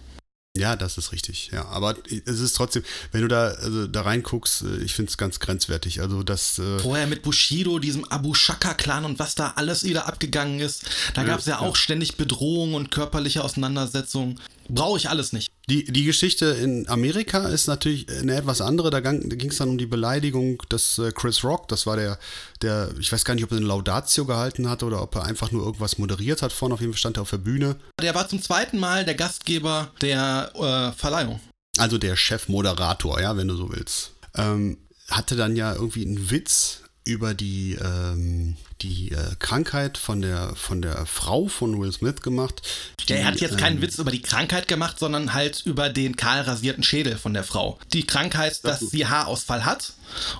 Ja, das ist richtig, ja. Aber es ist trotzdem, wenn du da, also da reinguckst, äh, ich finde es ganz grenzwertig. Also das. Äh Vorher mit Bushido, diesem Abu Shaka-Clan und was da alles wieder abgegangen ist. Da gab es ja, ja, auch ständig Bedrohungen und körperliche Auseinandersetzungen. Brauche ich alles nicht. Die, die Geschichte in Amerika ist natürlich eine etwas andere. Da, da ging es dann um die Beleidigung des äh, Chris Rock. Das war der, der, ich weiß gar nicht, ob er eine Laudatio gehalten hat oder ob er einfach nur irgendwas moderiert hat. Vorne auf jeden Fall stand er auf der Bühne. Der war zum zweiten Mal der Gastgeber der äh, Verleihung. Also der Chefmoderator, ja, wenn du so willst. Ähm, hatte dann ja irgendwie einen Witz über die, ähm, die äh, Krankheit von der, von der Frau von Will Smith gemacht. Die, er hat jetzt keinen ähm, Witz über die Krankheit gemacht, sondern halt über den kahl rasierten Schädel von der Frau. Die Krankheit, dass sie Haarausfall hat.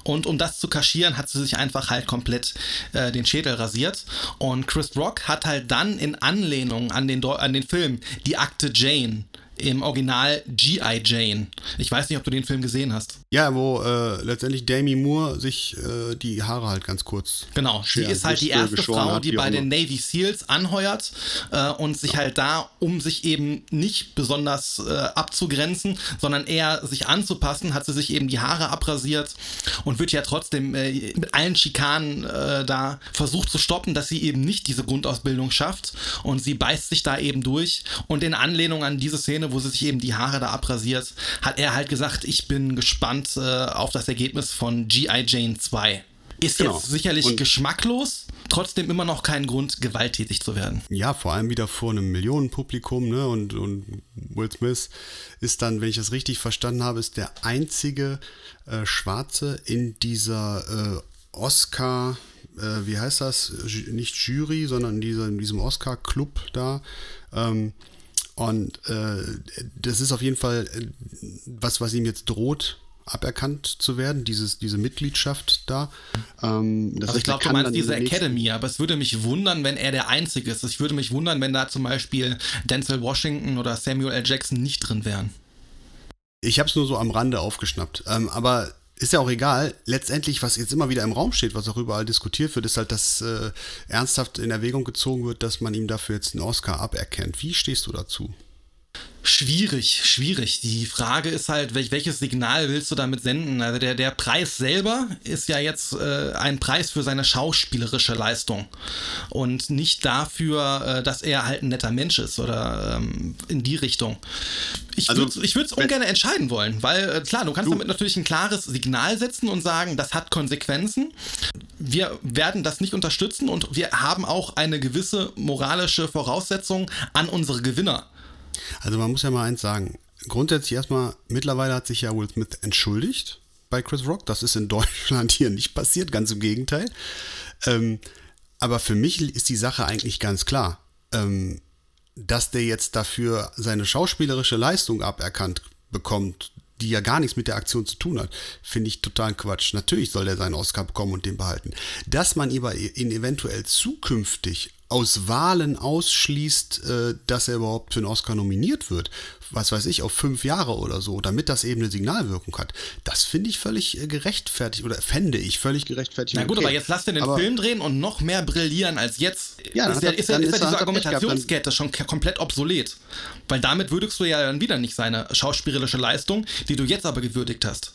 Und um das zu kaschieren, hat sie sich einfach halt komplett äh, den Schädel rasiert. Und Chris Rock hat halt dann in Anlehnung an den, an den Film Die Akte Jane im Original G.I. Jane. Ich weiß nicht, ob du den Film gesehen hast. Ja, wo äh, letztendlich Demi Moore sich äh, die Haare halt ganz kurz. Genau, sie ist halt die erste Frau, die bei den Navy SEALs anheuert äh, und sich ja. halt da, um sich eben nicht besonders äh, abzugrenzen, sondern eher sich anzupassen, hat sie sich eben die Haare abrasiert und wird ja trotzdem äh, mit allen Schikanen äh, da versucht zu stoppen, dass sie eben nicht diese Grundausbildung schafft und sie beißt sich da eben durch und in Anlehnung an diese Szene, wo sie sich eben die Haare da abrasiert, hat er halt gesagt, ich bin gespannt äh, auf das Ergebnis von G.I. Jane 2. Ist genau. jetzt sicherlich und geschmacklos, trotzdem immer noch kein Grund, gewalttätig zu werden. Ja, vor allem wieder vor einem Millionenpublikum, ne? Und, und Will Smith ist dann, wenn ich das richtig verstanden habe, ist der einzige äh, Schwarze in dieser äh, Oscar, äh, wie heißt das? Nicht Jury, sondern in, dieser, in diesem Oscar-Club da. Ähm, und äh, das ist auf jeden Fall äh, was, was ihm jetzt droht, aberkannt zu werden, dieses, diese Mitgliedschaft da. Ähm, also ich glaube, du meinst diese Academy, aber es würde mich wundern, wenn er der Einzige ist. Ich würde mich wundern, wenn da zum Beispiel Denzel Washington oder Samuel L. Jackson nicht drin wären. Ich habe es nur so am Rande aufgeschnappt. Ähm, aber ist ja auch egal. Letztendlich, was jetzt immer wieder im Raum steht, was auch überall diskutiert wird, ist halt, dass äh, ernsthaft in Erwägung gezogen wird, dass man ihm dafür jetzt einen Oscar aberkennt. Wie stehst du dazu? Schwierig, schwierig. Die Frage ist halt, welches Signal willst du damit senden? Also der, der Preis selber ist ja jetzt äh, ein Preis für seine schauspielerische Leistung und nicht dafür, äh, dass er halt ein netter Mensch ist oder ähm, in die Richtung. Ich also, würde es ungern entscheiden wollen, weil äh, klar, du kannst du. damit natürlich ein klares Signal setzen und sagen, das hat Konsequenzen. Wir werden das nicht unterstützen und wir haben auch eine gewisse moralische Voraussetzung an unsere Gewinner. Also man muss ja mal eins sagen. Grundsätzlich erstmal, mittlerweile hat sich ja Will Smith entschuldigt bei Chris Rock. Das ist in Deutschland hier nicht passiert, ganz im Gegenteil. Ähm, aber für mich ist die Sache eigentlich ganz klar. Ähm, dass der jetzt dafür seine schauspielerische Leistung aberkannt bekommt, die ja gar nichts mit der Aktion zu tun hat, finde ich total Quatsch. Natürlich soll er seinen Oscar bekommen und den behalten. Dass man ihn eventuell zukünftig aus Wahlen ausschließt, äh, dass er überhaupt für einen Oscar nominiert wird, was weiß ich, auf fünf Jahre oder so, damit das eben eine Signalwirkung hat, das finde ich völlig äh, gerechtfertigt oder fände ich völlig gerechtfertigt. Na gut, okay. aber jetzt lass dir den aber Film drehen und noch mehr brillieren als jetzt. Ja, ist, ja, ist, ja, ist ja diese Argumentationskette schon komplett obsolet. Weil damit würdigst du ja dann wieder nicht seine schauspielerische Leistung, die du jetzt aber gewürdigt hast.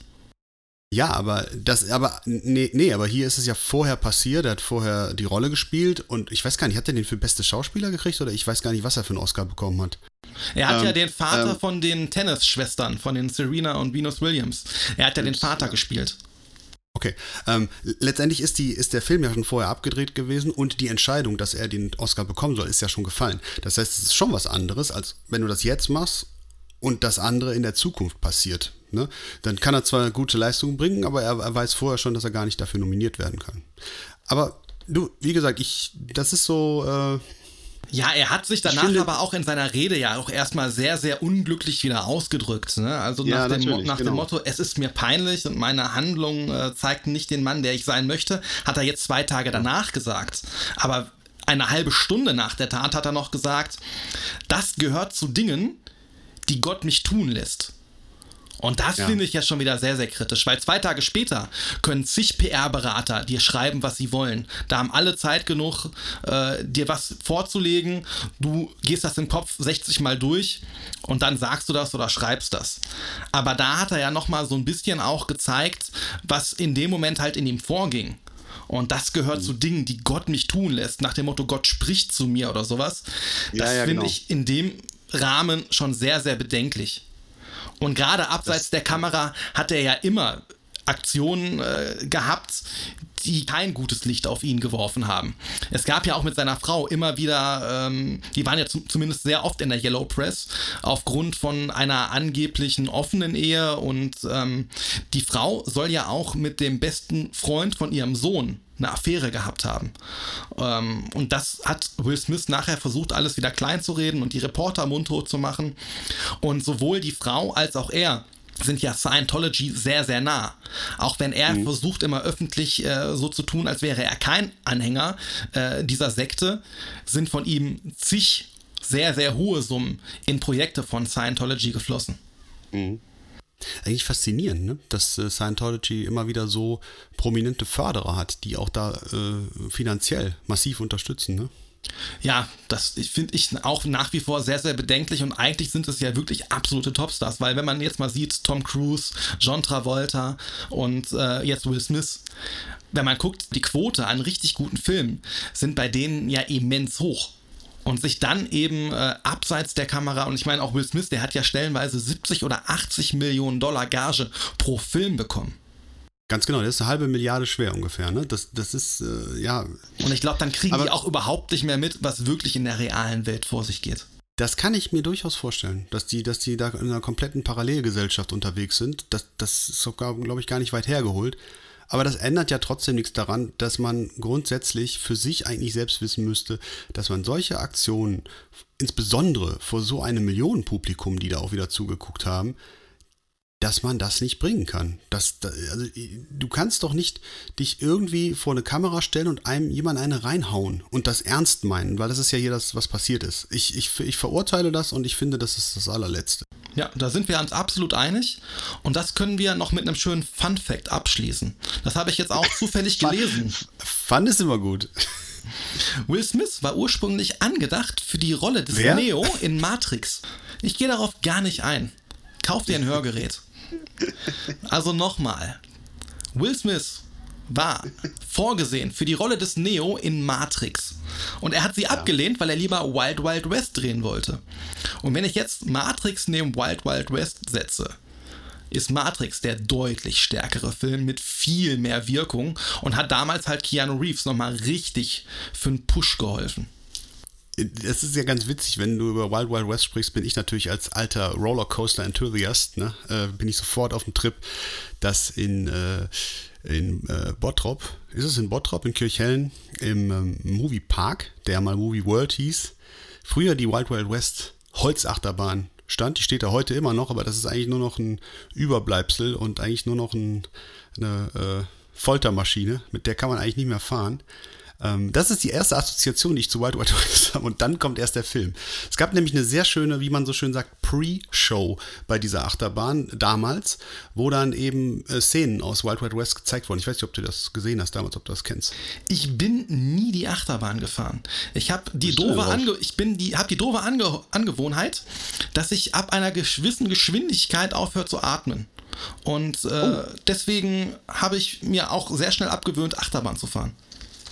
Ja, aber das, aber nee, nee, aber hier ist es ja vorher passiert. Er hat vorher die Rolle gespielt und ich weiß gar nicht, hat er den für beste Schauspieler gekriegt oder ich weiß gar nicht, was er für einen Oscar bekommen hat. Er hat ähm, ja den Vater ähm, von den Tennisschwestern, von den Serena und Venus Williams. Er hat ja den Vater gespielt. Okay. Ähm, letztendlich ist, die, ist der Film ja schon vorher abgedreht gewesen und die Entscheidung, dass er den Oscar bekommen soll, ist ja schon gefallen. Das heißt, es ist schon was anderes, als wenn du das jetzt machst und das andere in der Zukunft passiert. Ne? Dann kann er zwar gute Leistungen bringen, aber er, er, weiß vorher schon, dass er gar nicht dafür nominiert werden kann. Aber du, wie gesagt, ich, das ist so. Äh, ja, er hat sich danach finde, aber auch in seiner Rede ja auch erstmal sehr, sehr unglücklich wieder ausgedrückt. Ne? Also nach, ja, dem, nach genau. dem Motto, es ist mir peinlich und meine Handlung äh, zeigt nicht den Mann, der ich sein möchte, hat er jetzt zwei Tage danach gesagt. Aber eine halbe Stunde nach der Tat hat er noch gesagt, das gehört zu Dingen, die Gott mich tun lässt. Und das Ja. finde ich ja schon wieder sehr, sehr kritisch, weil zwei Tage später können zig PR-Berater dir schreiben, was sie wollen. Da haben alle Zeit genug, äh, dir was vorzulegen. Du gehst das im Kopf 60 Mal durch und dann sagst du das oder schreibst das. Aber da hat er ja nochmal so ein bisschen auch gezeigt, was in dem Moment halt in ihm vorging. Und das gehört zu Dingen, die Gott mich tun lässt, nach dem Motto, Gott spricht zu mir oder sowas. Ja, Das ja, finde genau. ich in dem Rahmen schon sehr, sehr bedenklich. Und gerade abseits der Kamera hat er ja immer Aktionen äh, gehabt, die kein gutes Licht auf ihn geworfen haben. Es gab ja auch mit seiner Frau immer wieder, ähm, die waren ja zum, zumindest sehr oft in der Yellow Press, aufgrund von einer angeblichen offenen Ehe. Und ähm, die Frau soll ja auch mit dem besten Freund von ihrem Sohn eine Affäre gehabt haben. Ähm, und das hat Will Smith nachher versucht, alles wieder klein zu reden und die Reporter mundtot zu machen. Und sowohl die Frau als auch er sind ja Scientology sehr, sehr nah. Auch wenn er versucht, immer öffentlich äh, so zu tun, als wäre er kein Anhänger äh, dieser Sekte, sind von ihm zig sehr, sehr hohe Summen in Projekte von Scientology geflossen. Eigentlich faszinierend, ne? dass äh, Scientology immer wieder so prominente Förderer hat, die auch da äh, finanziell massiv unterstützen. Ne? Ja, das finde ich auch nach wie vor sehr, sehr bedenklich und eigentlich sind es ja wirklich absolute Topstars, weil wenn man jetzt mal sieht, Tom Cruise, John Travolta und äh, jetzt Will Smith, wenn man guckt, die Quote an richtig guten Filmen sind bei denen ja immens hoch. Und sich dann eben äh, abseits der Kamera, und ich meine auch Will Smith, der hat ja stellenweise 70 oder 80 Millionen Dollar Gage pro Film bekommen. Ganz genau, das ist eine halbe Milliarde schwer ungefähr. Ne? Das, das ist, äh, ja, Und ich glaube, dann kriegen Aber- die auch überhaupt nicht mehr mit, was wirklich in der realen Welt vor sich geht. das kann ich mir durchaus vorstellen, dass die, dass die da in einer kompletten Parallelgesellschaft unterwegs sind. Das, das ist sogar, glaube ich, gar nicht weit hergeholt. Aber das ändert ja trotzdem nichts daran, dass man grundsätzlich für sich eigentlich selbst wissen müsste, dass man solche Aktionen, insbesondere vor so einem Millionenpublikum, die da auch wieder zugeguckt haben, dass man das nicht bringen kann. Das, da- also, du kannst doch nicht dich irgendwie vor eine Kamera stellen und einem jemand eine reinhauen und das ernst meinen, weil das ist ja hier das, was passiert ist. Ich, ich, ich verurteile das und ich finde, das ist das allerletzte. Ja, da sind wir uns absolut einig. Und das können wir noch mit einem schönen Fun Fact abschließen. Das habe ich jetzt auch zufällig gelesen. Fun ist immer gut. Will Smith war ursprünglich angedacht für die Rolle des Wer? Neo in Matrix. Ich gehe darauf gar nicht ein. Kauf dir ein Hörgerät. Also nochmal. Will Smith war vorgesehen für die Rolle des Neo in Matrix. Und er hat sie abgelehnt, weil er lieber Wild Wild West drehen wollte. Und wenn ich jetzt Matrix neben Wild Wild West setze, ist Matrix der deutlich stärkere Film mit viel mehr Wirkung und hat damals halt Keanu Reeves nochmal richtig für einen Push geholfen. Es ist ja ganz witzig, wenn du über Wild Wild West sprichst, bin ich natürlich als alter Rollercoaster-Enthusiast, ne, äh, bin ich sofort auf dem Trip, dass in, äh, in äh, Bottrop, ist es in Bottrop, in Kirchhellen, im ähm, Movie Park, der mal Movie World hieß, früher die Wild Wild West Holzachterbahn stand. Die steht da heute immer noch, aber das ist eigentlich nur noch ein Überbleibsel und eigentlich nur noch ein, eine äh, Foltermaschine, mit der kann man eigentlich nicht mehr fahren. Ähm, das ist die erste Assoziation, die ich zu Wild Wild West habe. Und dann kommt erst der Film. Es gab nämlich eine sehr schöne, wie man so schön sagt, Pre-Show bei dieser Achterbahn damals, wo dann eben äh, Szenen aus Wild Wild West gezeigt wurden. Ich weiß nicht, ob du das gesehen hast damals, ob du das kennst. Ich bin nie die Achterbahn gefahren. Ich habe die doofe, drauf? Ange ich bin die, hab die doofe Ange Angewohnheit, dass ich ab einer gewissen Geschwindigkeit aufhöre zu atmen. Und äh, deswegen habe ich mir auch sehr schnell abgewöhnt, Achterbahn zu fahren.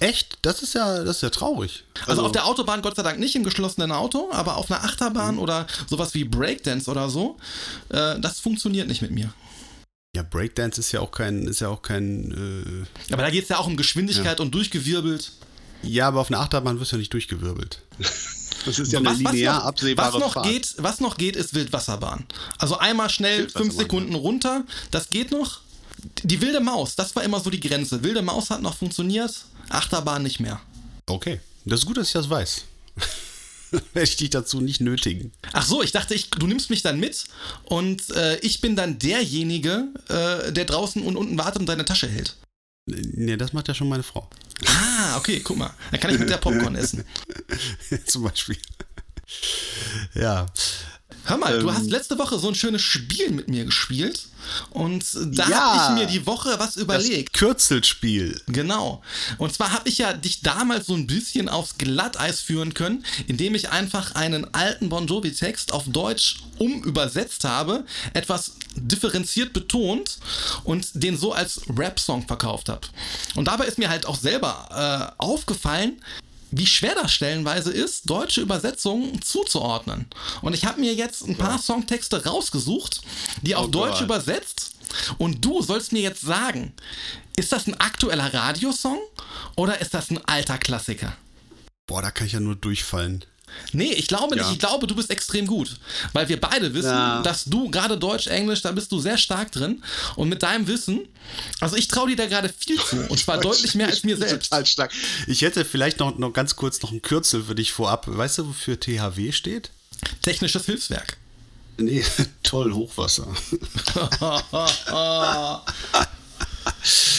Echt? Das ist ja, das ist ja traurig. Also, auf der Autobahn Gott sei Dank nicht im geschlossenen Auto, aber auf einer Achterbahn oder sowas wie Breakdance oder so, äh, das funktioniert nicht mit mir. ja, Breakdance ist ja auch kein, ist ja auch kein, Aber da geht es ja auch um Geschwindigkeit und durchgewirbelt. äh, ja, aber auf einer Achterbahn wirst du ja nicht durchgewirbelt. Das ist ja eine linear noch, absehbare was noch Fahrt. geht, was noch geht, ist Wildwasserbahn. Also einmal schnell fünf Sekunden runter, das geht noch. Die wilde Maus, das war immer so die Grenze. Wilde Maus hat noch funktioniert, Achterbahn nicht mehr. Okay. Das ist gut, dass ich das weiß. Werde ich dich dazu nicht nötigen. Ach so, ich dachte, ich, du nimmst mich dann mit und äh, ich bin dann derjenige, äh, der draußen und unten wartet und deine Tasche hält. Nee, das macht ja schon meine Frau. Ah, okay, guck mal. Dann kann ich mit der Popcorn essen. Zum Beispiel. Ja. Hör mal, du Ähm. hast letzte Woche so ein schönes Spiel mit mir gespielt und da Ja. habe ich mir die Woche was überlegt. Kürzelspiel. Genau. Und zwar habe ich ja dich damals so ein bisschen aufs Glatteis führen können, indem ich einfach einen alten Bon Jovi-Text auf Deutsch umübersetzt habe, etwas differenziert betont und den so als Rap-Song verkauft habe. Und dabei ist mir halt auch selber äh, aufgefallen, wie schwer das stellenweise ist, deutsche Übersetzungen zuzuordnen. Und ich habe mir jetzt ein paar Songtexte rausgesucht, die auf Oh Deutsch Gott. übersetzt. Und du sollst mir jetzt sagen, ist das ein aktueller Radiosong oder ist das ein alter Klassiker? Boah, da kann ich ja nur durchfallen. Nee, ich glaube nicht. Ja. Ich glaube, du bist extrem gut. Weil wir beide wissen, Ja. dass du gerade Deutsch, Englisch, da bist du sehr stark drin. Und mit deinem Wissen, also ich traue dir da gerade viel zu. Und zwar deutlich mehr als mir selbst. Total stark. Ich hätte vielleicht noch, noch ganz kurz noch ein Kürzel für dich vorab. Weißt du, wofür THW steht? Technisches Hilfswerk. Nee, toll, Hochwasser.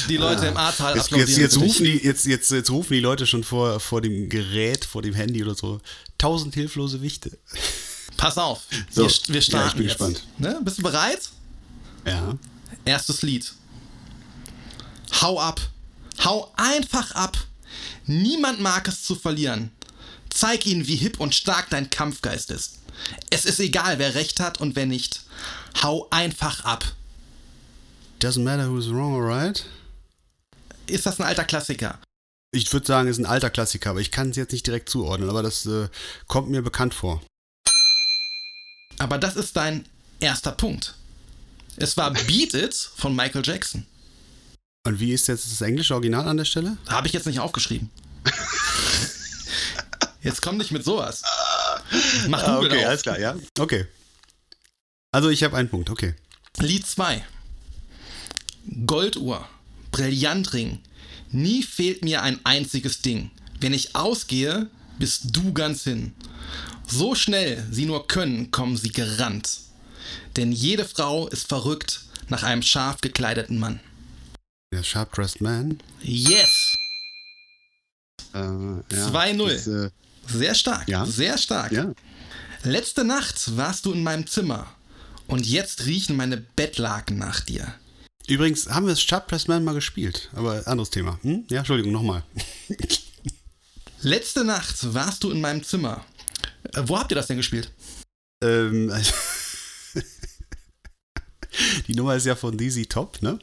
Die Leute im Ahrtal Ah. Jetzt, jetzt, jetzt, rufen die, jetzt, jetzt, jetzt rufen die Leute schon vor, vor dem Gerät, vor dem Handy oder so. Tausend hilflose Wichte. Pass auf, So. wir, wir Ja, ich starten bin jetzt. gespannt. Ne? Bist du bereit? Ja. Erstes Lied. Hau ab. Hau einfach ab. Niemand mag es zu verlieren. Zeig ihnen, wie hip und stark dein Kampfgeist ist. Es ist egal, wer recht hat und wer nicht. Hau einfach ab. Doesn't matter who's wrong or right. Ist das ein alter Klassiker? Ich würde sagen, ist ein alter Klassiker, aber ich kann es jetzt nicht direkt zuordnen, aber das äh, kommt mir bekannt vor. Aber das ist dein erster Punkt. Es war Beat It von Michael Jackson. Und wie ist jetzt das englische Original an der Stelle? Habe ich jetzt nicht aufgeschrieben. Jetzt komm nicht mit sowas. Mach Ah, Google okay, auf. alles klar, ja. Okay. Also ich habe einen Punkt, okay. Lied 2. Golduhr, Brillantring. Nie fehlt mir ein einziges Ding. Wenn ich ausgehe, bist du ganz hin. So schnell sie nur können, kommen sie gerannt. Denn jede Frau ist verrückt nach einem scharf gekleideten Mann. Der Sharp Dressed Man. Yes! Äh, ja, 2-0. das, äh, Sehr stark, Ja. sehr stark. ja. Letzte Nacht warst du in meinem Zimmer und jetzt riechen meine Bettlaken nach dir. Übrigens haben wir das Sharp Dressed Man mal gespielt, aber anderes Thema. Hm? Ja, Entschuldigung, nochmal. Letzte Nacht warst du in meinem Zimmer. Äh, wo habt ihr das denn gespielt? ähm, die Nummer ist ja von Dizzy Top, ne?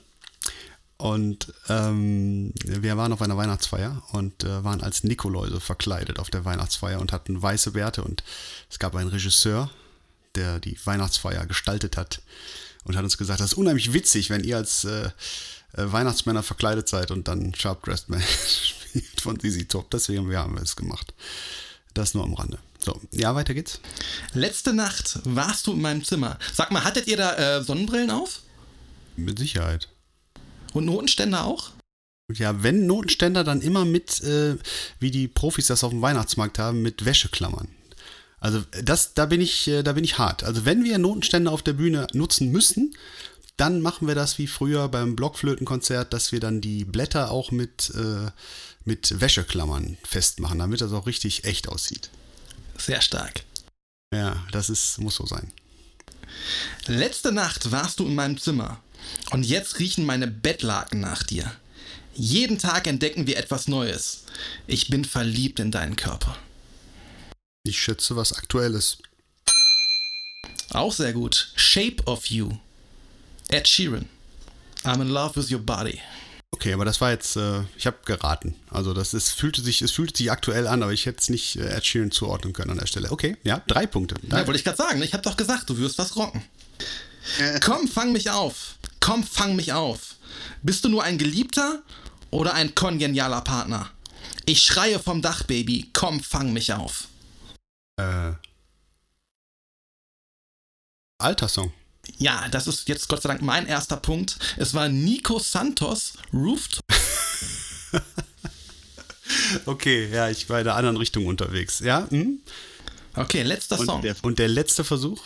Und ähm, wir waren auf einer Weihnachtsfeier und äh, waren als Nikoläuse verkleidet auf der Weihnachtsfeier und hatten weiße Bärte und es gab einen Regisseur, der die Weihnachtsfeier gestaltet hat und hat uns gesagt, das ist unheimlich witzig, wenn ihr als äh, äh, Weihnachtsmänner verkleidet seid und dann Sharp Dressed Man spielt von Dizzy Top. Deswegen haben wir es gemacht. Das nur am Rande. So, ja, weiter geht's. Letzte Nacht warst du in meinem Zimmer. Sag mal, hattet ihr da äh, Sonnenbrillen auf? Mit Sicherheit. Und Notenständer auch? Ja, wenn Notenständer, dann immer mit, äh, wie die Profis das auf dem Weihnachtsmarkt haben, mit Wäscheklammern. Also das, da bin ich, äh, da bin ich hart. Also wenn wir Notenständer auf der Bühne nutzen müssen, dann machen wir das wie früher beim Blockflötenkonzert, dass wir dann die Blätter auch mit, äh, mit Wäscheklammern festmachen, damit das auch richtig echt aussieht. Sehr stark. Ja, das ist, muss so sein. Letzte Nacht warst du in meinem Zimmer und jetzt riechen meine Bettlaken nach dir. Jeden Tag entdecken wir etwas Neues. Ich bin verliebt in deinen Körper. Ich schätze was Aktuelles. Auch sehr gut. Shape of You. Ed Sheeran. I'm in love with your body. Okay, aber das war jetzt, äh, ich habe geraten. Also das ist, fühlte sich, es fühlte sich aktuell an, aber ich hätte es nicht äh, Ed Sheeran zuordnen können an der Stelle. Okay, ja, drei Punkte. Ja, wollte ich gerade sagen. Ich habe doch gesagt, du wirst was rocken. Komm, fang mich auf. Komm, fang mich auf. Bist du nur ein Geliebter oder ein kongenialer Partner? Ich schreie vom Dach, Baby. Komm, fang mich auf. Äh, alter Song. Ja, das ist jetzt Gott sei Dank mein erster Punkt. Es war Nico Santos, Rooftop. Okay, ja, ich war in der anderen Richtung unterwegs. Ja, hm? Okay, letzter Song. Und der, und der letzte Versuch?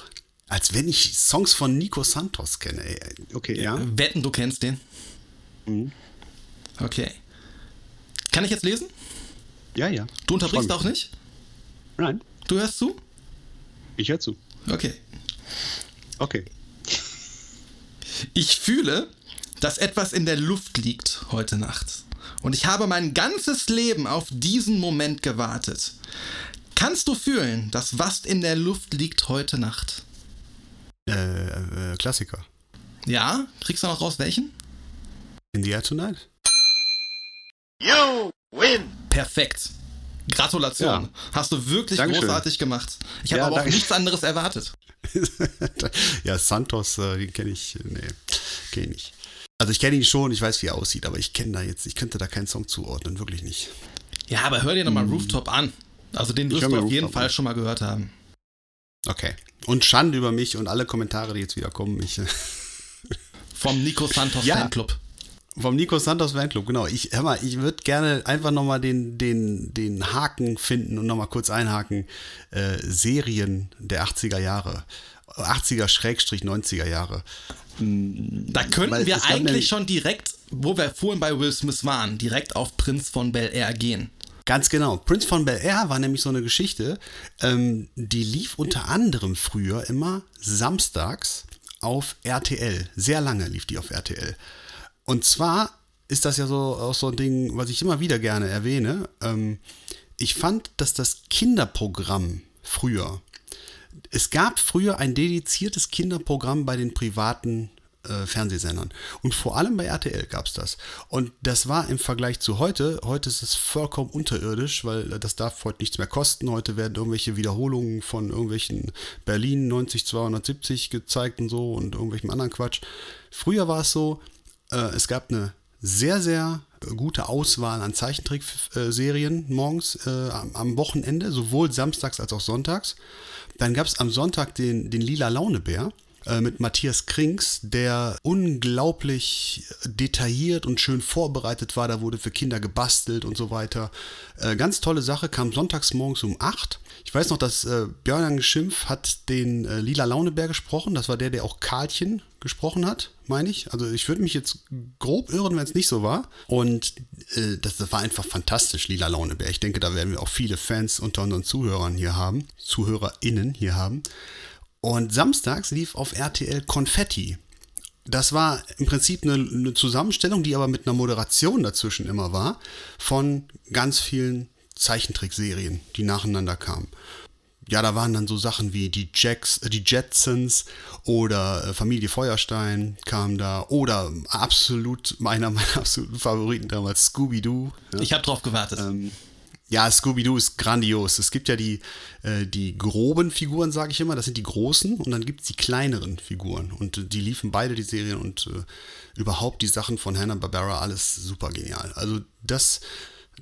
Als wenn ich Songs von Nico Santos kenne. Ey. okay, Ja. Wetten, du kennst den. Mhm. Okay. Kann ich jetzt lesen? ja, ja. Du unterbrichst auch nicht? Nein, Du hörst zu? ich höre zu. Okay. Okay. Ich fühle, dass etwas in der Luft liegt heute Nacht. Und ich habe mein ganzes Leben auf diesen Moment gewartet. Kannst du fühlen, dass was in der Luft liegt heute Nacht? Äh, äh, Klassiker. Ja? Kriegst du noch raus welchen? In the Air Tonight? Perfekt. Gratulation. Ja. Hast du wirklich Dankeschön. großartig gemacht. Ich habe Ja, aber auch danke. nichts anderes erwartet. ja, Santos, äh, den kenne ich. Nee, kenne ich nicht. Also ich kenne ihn schon, ich weiß, wie er aussieht, aber ich kenne da jetzt, ich könnte da keinen Song zuordnen, wirklich nicht. Ja, aber hör dir nochmal Rooftop an. Also den wirst du auf jeden Rooftop Fall an. schon mal gehört haben. Okay. Und Schande über mich und alle Kommentare, die jetzt wieder kommen. Ich, äh, Vom Nico Santos Ja. Fanclub. Vom Nico Santos Fanclub, genau. Ich, hör mal, ich würde gerne einfach nochmal den, den, den Haken finden und nochmal kurz einhaken. Äh, Serien der 80er Jahre. 80er Schrägstrich 90er Jahre. Da könnten Weil wir eigentlich schon direkt, wo wir vorhin bei Will Smith waren, direkt auf Prinz von Bel Air gehen. Ganz genau. Prince von Bel Air war nämlich so eine Geschichte, ähm, die lief unter anderem früher immer samstags auf RTL. Sehr lange lief die auf RTL. Und zwar ist das ja so auch so ein Ding, was ich immer wieder gerne erwähne. Ähm, ich fand, dass das Kinderprogramm früher, es gab früher ein dediziertes Kinderprogramm bei den privaten äh, Fernsehsendern. Und vor allem bei RTL gab es das. Und das war im Vergleich zu heute, heute ist es vollkommen unterirdisch, weil das darf heute nichts mehr kosten. Heute werden irgendwelche Wiederholungen von irgendwelchen Berlin 90 270 gezeigt und so und irgendwelchem anderen Quatsch. Früher war es so, es gab eine sehr, sehr gute Auswahl an Zeichentrickserien morgens äh, am, am Wochenende, sowohl samstags als auch sonntags. Dann gab es am Sonntag den, den Lila Launebär äh, mit Matthias Krings, der unglaublich detailliert und schön vorbereitet war. Da wurde für Kinder gebastelt und so weiter. Äh, ganz tolle Sache, kam sonntags morgens um 8. Ich weiß noch, dass äh, Björn Schimpf hat den äh, Lila Launebär gesprochen. Das war der, der auch Karlchen gesprochen hat, meine ich. Also ich würde mich jetzt grob irren, wenn es nicht so war. Und äh, das, das war einfach fantastisch, Lila Launebär. Ich denke, da werden wir auch viele Fans unter unseren Zuhörern hier haben, ZuhörerInnen hier haben. Und samstags lief auf RTL Konfetti. Das war im Prinzip eine, eine Zusammenstellung, die aber mit einer Moderation dazwischen immer war, von ganz vielen Zeichentrickserien, die nacheinander kamen. Ja, da waren dann so Sachen wie die, Jacks, äh, die Jetsons oder äh, Familie Feuerstein kam da oder absolut meiner meiner absoluten Favoriten damals Scooby-Doo. Ja. Ich habe drauf gewartet. Ähm, Ja, Scooby-Doo ist grandios. Es gibt ja die, äh, die groben Figuren, sage ich immer, das sind die großen und dann gibt es die kleineren Figuren. Und äh, die liefen beide die Serien und äh, überhaupt die Sachen von Hanna-Barbera, alles super genial. Also das,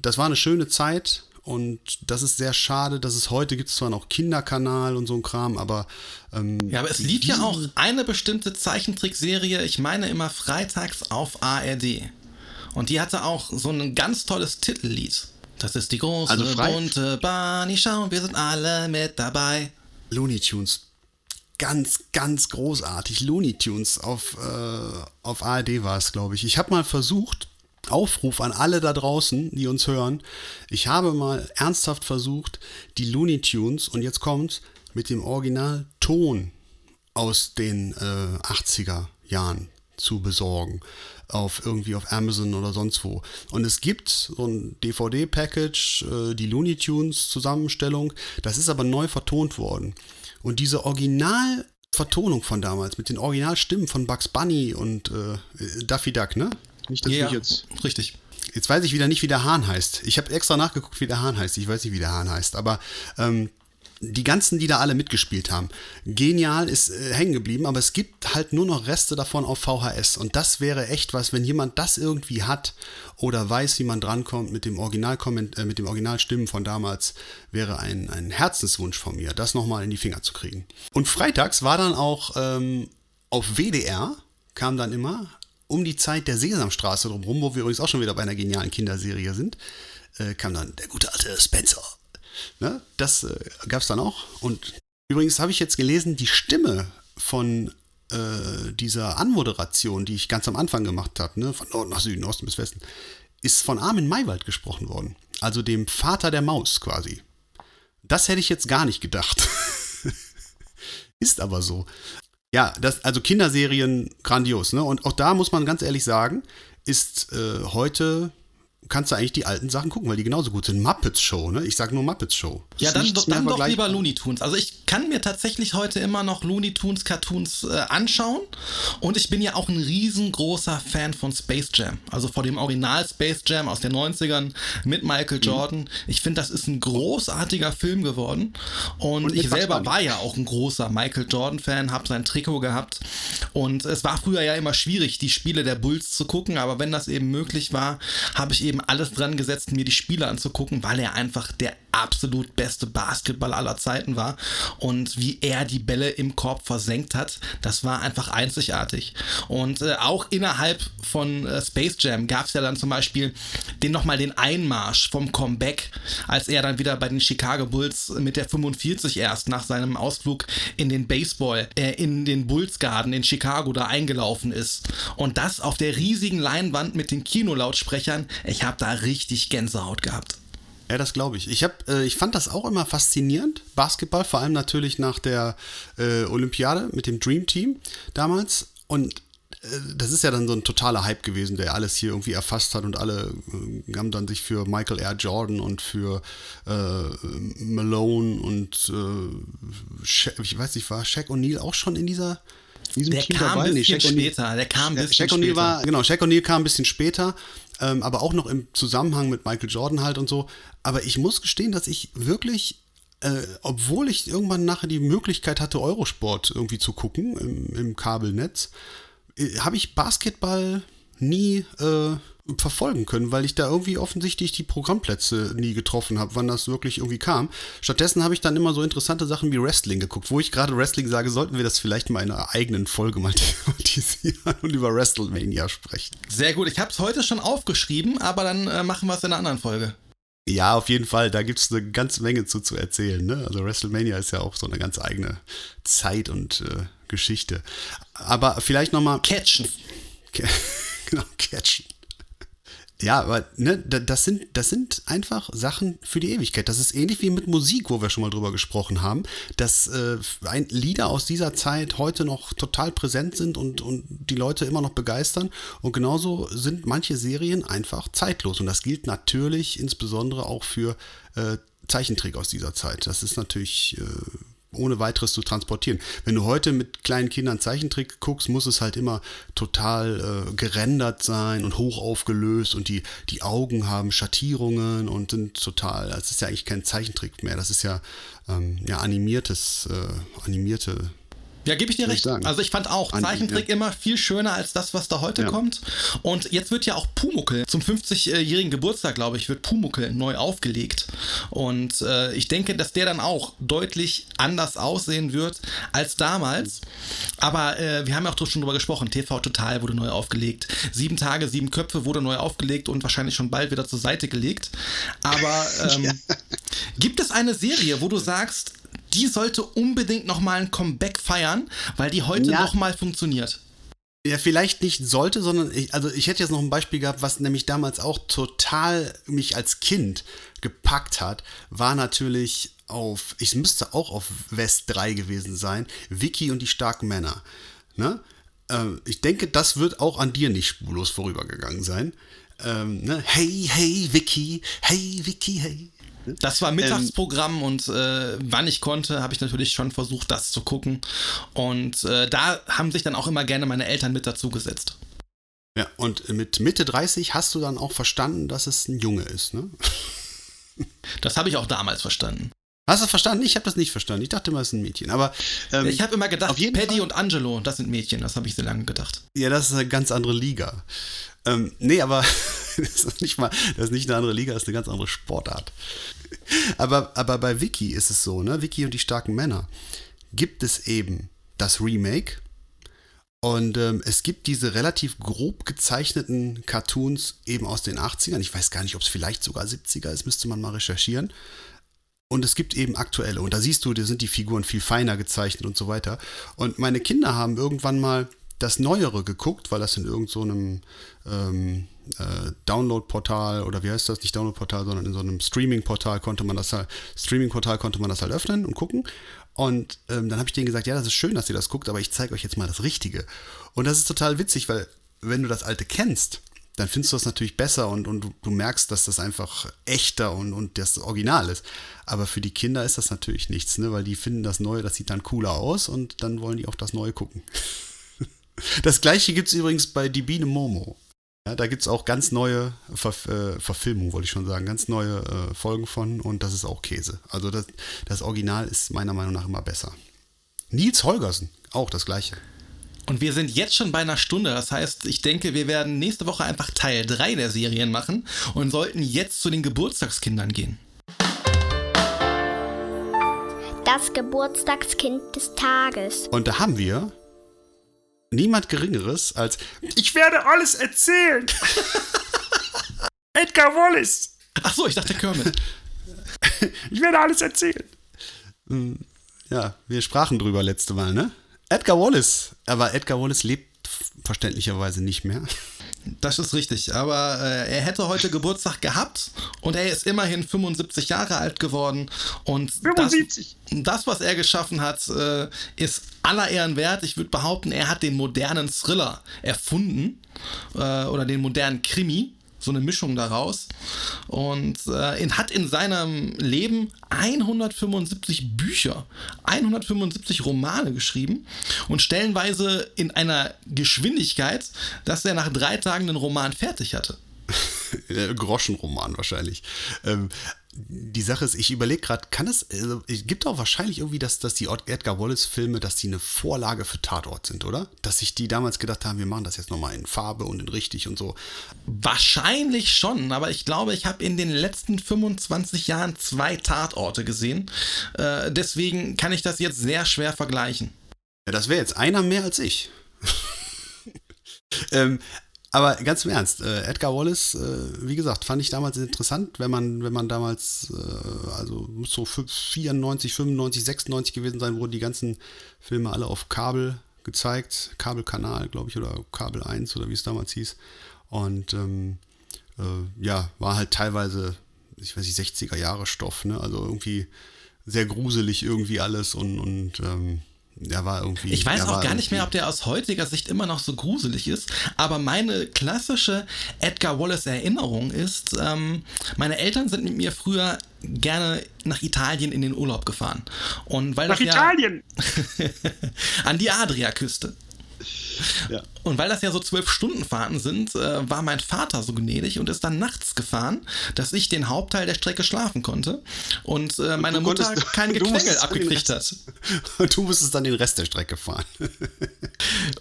das war eine schöne Zeit und das ist sehr schade, dass es heute gibt zwar noch Kinderkanal und so ein Kram, aber ähm, ja, aber es lief ja auch eine bestimmte Zeichentrickserie, ich meine immer freitags auf ARD. Und die hatte auch so ein ganz tolles Titellied. Das ist die große, Also bunte Barney Schau, wir sind alle mit dabei. Looney Tunes. Ganz, ganz großartig. Looney Tunes auf, äh, auf ARD war es, glaube ich. Ich habe mal versucht, Aufruf an alle da draußen, die uns hören. Ich habe mal ernsthaft versucht, die Looney Tunes, und jetzt kommt's, mit dem Original Ton aus den äh, 80er Jahren zu besorgen. Auf irgendwie auf Amazon oder sonst wo. Und es gibt so ein DVD-Package, äh, die Looney Tunes Zusammenstellung. Das ist aber neu vertont worden. Und diese Originalvertonung von damals mit den Originalstimmen von Bugs Bunny und äh, Daffy Duck, ne? Nicht, dass Ja, ich jetzt. richtig. Jetzt weiß ich wieder nicht, wie der Hahn heißt. Ich habe extra nachgeguckt, wie der Hahn heißt. Ich weiß nicht, wie der Hahn heißt. Aber ähm, die ganzen, die da alle mitgespielt haben, genial ist äh, hängen geblieben. Aber es gibt halt nur noch Reste davon auf VHS. Und das wäre echt was, wenn jemand das irgendwie hat oder weiß, wie man drankommt mit dem Original äh, mit dem Originalstimmen von damals, wäre ein, ein Herzenswunsch von mir, das nochmal in die Finger zu kriegen. Und freitags war dann auch ähm, auf WDR, kam dann immer um die Zeit der Sesamstraße drumherum, wo wir übrigens auch schon wieder bei einer genialen Kinderserie sind, äh, kam dann der gute alte Spencer. Ne? Das äh, gab es dann auch. Und übrigens habe ich jetzt gelesen, die Stimme von äh, dieser Anmoderation, die ich ganz am Anfang gemacht habe, ne? von Norden nach Süden, Osten bis Westen, ist von Armin Maywald gesprochen worden. Also dem Vater der Maus quasi. Das hätte ich jetzt gar nicht gedacht. ist aber so. Ja, das, also Kinderserien grandios, ne? Und auch da muss man ganz ehrlich sagen, ist äh, heute kannst du eigentlich die alten Sachen gucken, weil die genauso gut sind. Muppets Show, ne? Ich sag nur Muppets Show. Ja, dann, dann doch lieber Looney Tunes. Also ich kann mir tatsächlich heute immer noch Looney Tunes Cartoons äh, anschauen und ich bin ja auch ein riesengroßer Fan von Space Jam. Also vor dem Original Space Jam aus den 90ern mit Mhm. Michael Jordan. Ich finde, das ist ein großartiger Film geworden und, Und ich selber war ja auch ein großer Michael Jordan Fan, habe sein Trikot gehabt und es war früher ja immer schwierig, die Spiele der Bulls zu gucken, aber wenn das eben möglich war, habe ich eben alles dran gesetzt, mir die Spiele anzugucken, weil er einfach der absolut beste Basketball aller Zeiten war und wie er die Bälle im Korb versenkt hat, das war einfach einzigartig. Und äh, auch innerhalb von äh, Space Jam gab es ja dann zum Beispiel den nochmal den Einmarsch vom Comeback, als er dann wieder bei den Chicago Bulls mit der 45 erst nach seinem Ausflug in den Baseball, äh, in den Bulls Garden in Chicago da eingelaufen ist. Und das auf der riesigen Leinwand mit den Kinolautsprechern. Ich habe da richtig Gänsehaut gehabt. Ja, das glaube ich. Ich, hab, äh, ich fand das auch immer faszinierend, Basketball, vor allem natürlich nach der äh, Olympiade mit dem Dream Team damals. Und äh, das ist ja dann so ein totaler Hype gewesen, der alles hier irgendwie erfasst hat und alle äh, haben dann sich für Michael R. Jordan und für äh, Malone und äh, ich weiß nicht, war Shaq O'Neal auch schon in dieser Der Team kam dabei? ein Nee, bisschen später. Der kam ein bisschen Shaq O'Neal später. war, genau, Shaq O'Neal kam ein bisschen später, ähm, aber auch noch im Zusammenhang mit Michael Jordan halt und so. Aber ich muss gestehen, dass ich wirklich, äh, obwohl ich irgendwann nachher die Möglichkeit hatte, Eurosport irgendwie zu gucken im, im Kabelnetz, äh, habe ich Basketball nie äh, verfolgen können, weil ich da irgendwie offensichtlich die Programmplätze nie getroffen habe, wann das wirklich irgendwie kam. Stattdessen habe ich dann immer so interessante Sachen wie Wrestling geguckt, wo ich gerade Wrestling sage, sollten wir das vielleicht mal in einer eigenen Folge mal thematisieren und über WrestleMania sprechen. Sehr gut. Ich habe es heute schon aufgeschrieben, aber dann äh, machen wir es in einer anderen Folge. Ja, auf jeden Fall, da gibt es eine ganze Menge zu, zu erzählen. Ne? Also WrestleMania ist ja auch so eine ganz eigene Zeit und äh, Geschichte. Aber vielleicht nochmal Catchen. genau, catchen. Ja, aber ne, da- das sind, das sind einfach Sachen für die Ewigkeit. Das ist ähnlich wie mit Musik, wo wir schon mal drüber gesprochen haben, dass äh, Lieder aus dieser Zeit heute noch total präsent sind und, und die Leute immer noch begeistern. Und genauso sind manche Serien einfach zeitlos. Und das gilt natürlich insbesondere auch für äh, Zeichentrick aus dieser Zeit. Das ist natürlich äh, ohne weiteres zu transportieren. Wenn du heute mit kleinen Kindern Zeichentrick guckst, muss es halt immer total äh, gerendert sein und hoch aufgelöst und die, die Augen haben Schattierungen und sind total, das ist ja eigentlich kein Zeichentrick mehr, das ist ja, ähm, ja animiertes, äh, animierte Ja, gebe ich dir ich recht. sagen? Also ich fand auch Andi, Zeichentrick ja. immer viel schöner als das, was da heute Ja. kommt. Und jetzt wird ja auch Pumuckel zum 50-jährigen Geburtstag, glaube ich, wird Pumuckel neu aufgelegt. Und äh, ich denke, dass der dann auch deutlich anders aussehen wird als damals. Aber äh, wir haben ja auch schon drüber gesprochen. TV Total wurde neu aufgelegt. Sieben Tage, sieben Köpfe wurde neu aufgelegt und wahrscheinlich schon bald wieder zur Seite gelegt. Aber ähm, gibt es eine Serie, wo du sagst, die sollte unbedingt nochmal ein Comeback feiern, weil die heute Ja. nochmal funktioniert. Ja, vielleicht nicht sollte, sondern ich, also ich hätte jetzt noch ein Beispiel gehabt, was nämlich damals auch total mich als Kind gepackt hat, war natürlich auf, ich müsste auch auf West 3 gewesen sein, Vicky und die starken Männer. Ne? Ähm, ich denke, das wird auch an dir nicht spurlos vorübergegangen sein. Ähm, ne? Hey, hey, Vicky, hey, Vicky, hey. Das war Mittagsprogramm und äh, wann ich konnte, habe ich natürlich schon versucht, das zu gucken. Und äh, da haben sich dann auch immer gerne meine Eltern mit dazu gesetzt. Ja, und mit Mitte 30 hast du dann auch verstanden, dass es ein Junge ist, ne? Das habe ich auch damals verstanden. Hast du das verstanden? Ich habe das nicht verstanden. Ich dachte immer, es ist ein Mädchen. Aber ähm, ich habe immer gedacht, Paddy Fall- und Angelo, das sind Mädchen, das habe ich sehr lange gedacht. Ja, das ist eine ganz andere Liga. Ähm, nee, aber das ist nicht mal, das ist nicht eine andere Liga, das ist eine ganz andere Sportart. Aber, aber bei Vicky ist es so, ne? Vicky und die starken Männer gibt es eben das Remake. Und ähm, es gibt diese relativ grob gezeichneten Cartoons eben aus den 80ern. Ich weiß gar nicht, ob es vielleicht sogar 70er ist, müsste man mal recherchieren. Und es gibt eben aktuelle. Und da siehst du, da sind die Figuren viel feiner gezeichnet und so weiter. Und meine Kinder haben irgendwann mal das Neuere geguckt, weil das in irgendeinem so ähm, äh, Download-Portal oder wie heißt das? Nicht Download-Portal, sondern in so einem Streaming-Portal konnte man das halt, Streaming-Portal konnte man das halt öffnen und gucken. Und ähm, dann habe ich denen gesagt, ja, das ist schön, dass ihr das guckt, aber ich zeige euch jetzt mal das Richtige. Und das ist total witzig, weil wenn du das alte kennst, dann findest du das natürlich besser und, und du, du merkst, dass das einfach echter und, und das Original ist. Aber für die Kinder ist das natürlich nichts, ne? weil die finden das Neue, das sieht dann cooler aus und dann wollen die auch das Neue gucken. Das gleiche gibt es übrigens bei Die Biene Momo. Ja, da gibt es auch ganz neue Verf äh, Verfilmungen, wollte ich schon sagen, ganz neue äh, Folgen von und das ist auch Käse. Also das, das Original ist meiner Meinung nach immer besser. Nils Holgersen, auch das gleiche. Und wir sind jetzt schon bei einer Stunde. Das heißt, ich denke, wir werden nächste Woche einfach Teil 3 der Serien machen und sollten jetzt zu den Geburtstagskindern gehen. Das Geburtstagskind des Tages. Und da haben wir niemand Geringeres als Ich werde alles erzählen. Edgar Wallace. Ach so, ich dachte Kermit. Ich werde alles erzählen. Ja, wir sprachen drüber letzte Mal, ne? Edgar Wallace. Aber Edgar Wallace lebt verständlicherweise nicht mehr. Das ist richtig, aber äh, er hätte heute Geburtstag gehabt und er ist immerhin 75 Jahre alt geworden und 75. Das, das was er geschaffen hat, äh, ist aller Ehren wert. Ich würde behaupten, er hat den modernen Thriller erfunden äh, oder den modernen Krimi so eine Mischung daraus. Und äh, in, hat in seinem Leben 175 Bücher, 175 Romane geschrieben und stellenweise in einer Geschwindigkeit, dass er nach drei Tagen den Roman fertig hatte. Groschenroman wahrscheinlich. Ähm, die Sache ist, ich überlege gerade, kann es, also, es gibt auch wahrscheinlich irgendwie, dass, dass die Edgar Wallace-Filme, dass die eine Vorlage für Tatort sind, oder? Dass sich die damals gedacht haben, wir machen das jetzt nochmal in Farbe und in richtig und so. Wahrscheinlich schon, aber ich glaube, ich habe in den letzten 25 Jahren zwei Tatorte gesehen. Äh, deswegen kann ich das jetzt sehr schwer vergleichen. Ja, das wäre jetzt einer mehr als ich. ähm, aber ganz im Ernst, äh, Edgar Wallace, äh, wie gesagt, fand ich damals interessant, wenn man, wenn man damals, äh, also muss so 94, 95, 96 gewesen sein, wurden die ganzen Filme alle auf Kabel gezeigt, Kabelkanal, glaube ich, oder Kabel 1 oder wie es damals hieß. Und ähm, äh, ja, war halt teilweise, ich weiß nicht, 60er Jahre Stoff, ne? Also irgendwie sehr gruselig irgendwie alles und, und ähm, der war irgendwie. Ich weiß auch gar nicht mehr, ob der aus heutiger Sicht immer noch so gruselig ist, aber meine klassische Edgar Wallace Erinnerung ist, ähm, meine Eltern sind mit mir früher gerne nach Italien in den Urlaub gefahren. Und weil Nach das Italien. ja an die Adriaküste. Ja. Und weil das ja so zwölf Stunden Fahrten sind, äh, war mein Vater so gnädig und ist dann nachts gefahren, dass ich den Hauptteil der Strecke schlafen konnte und äh, meine Mutter konntest- kein Gequengel abgekriegt hat. Und du musstest dann den Rest der Strecke fahren.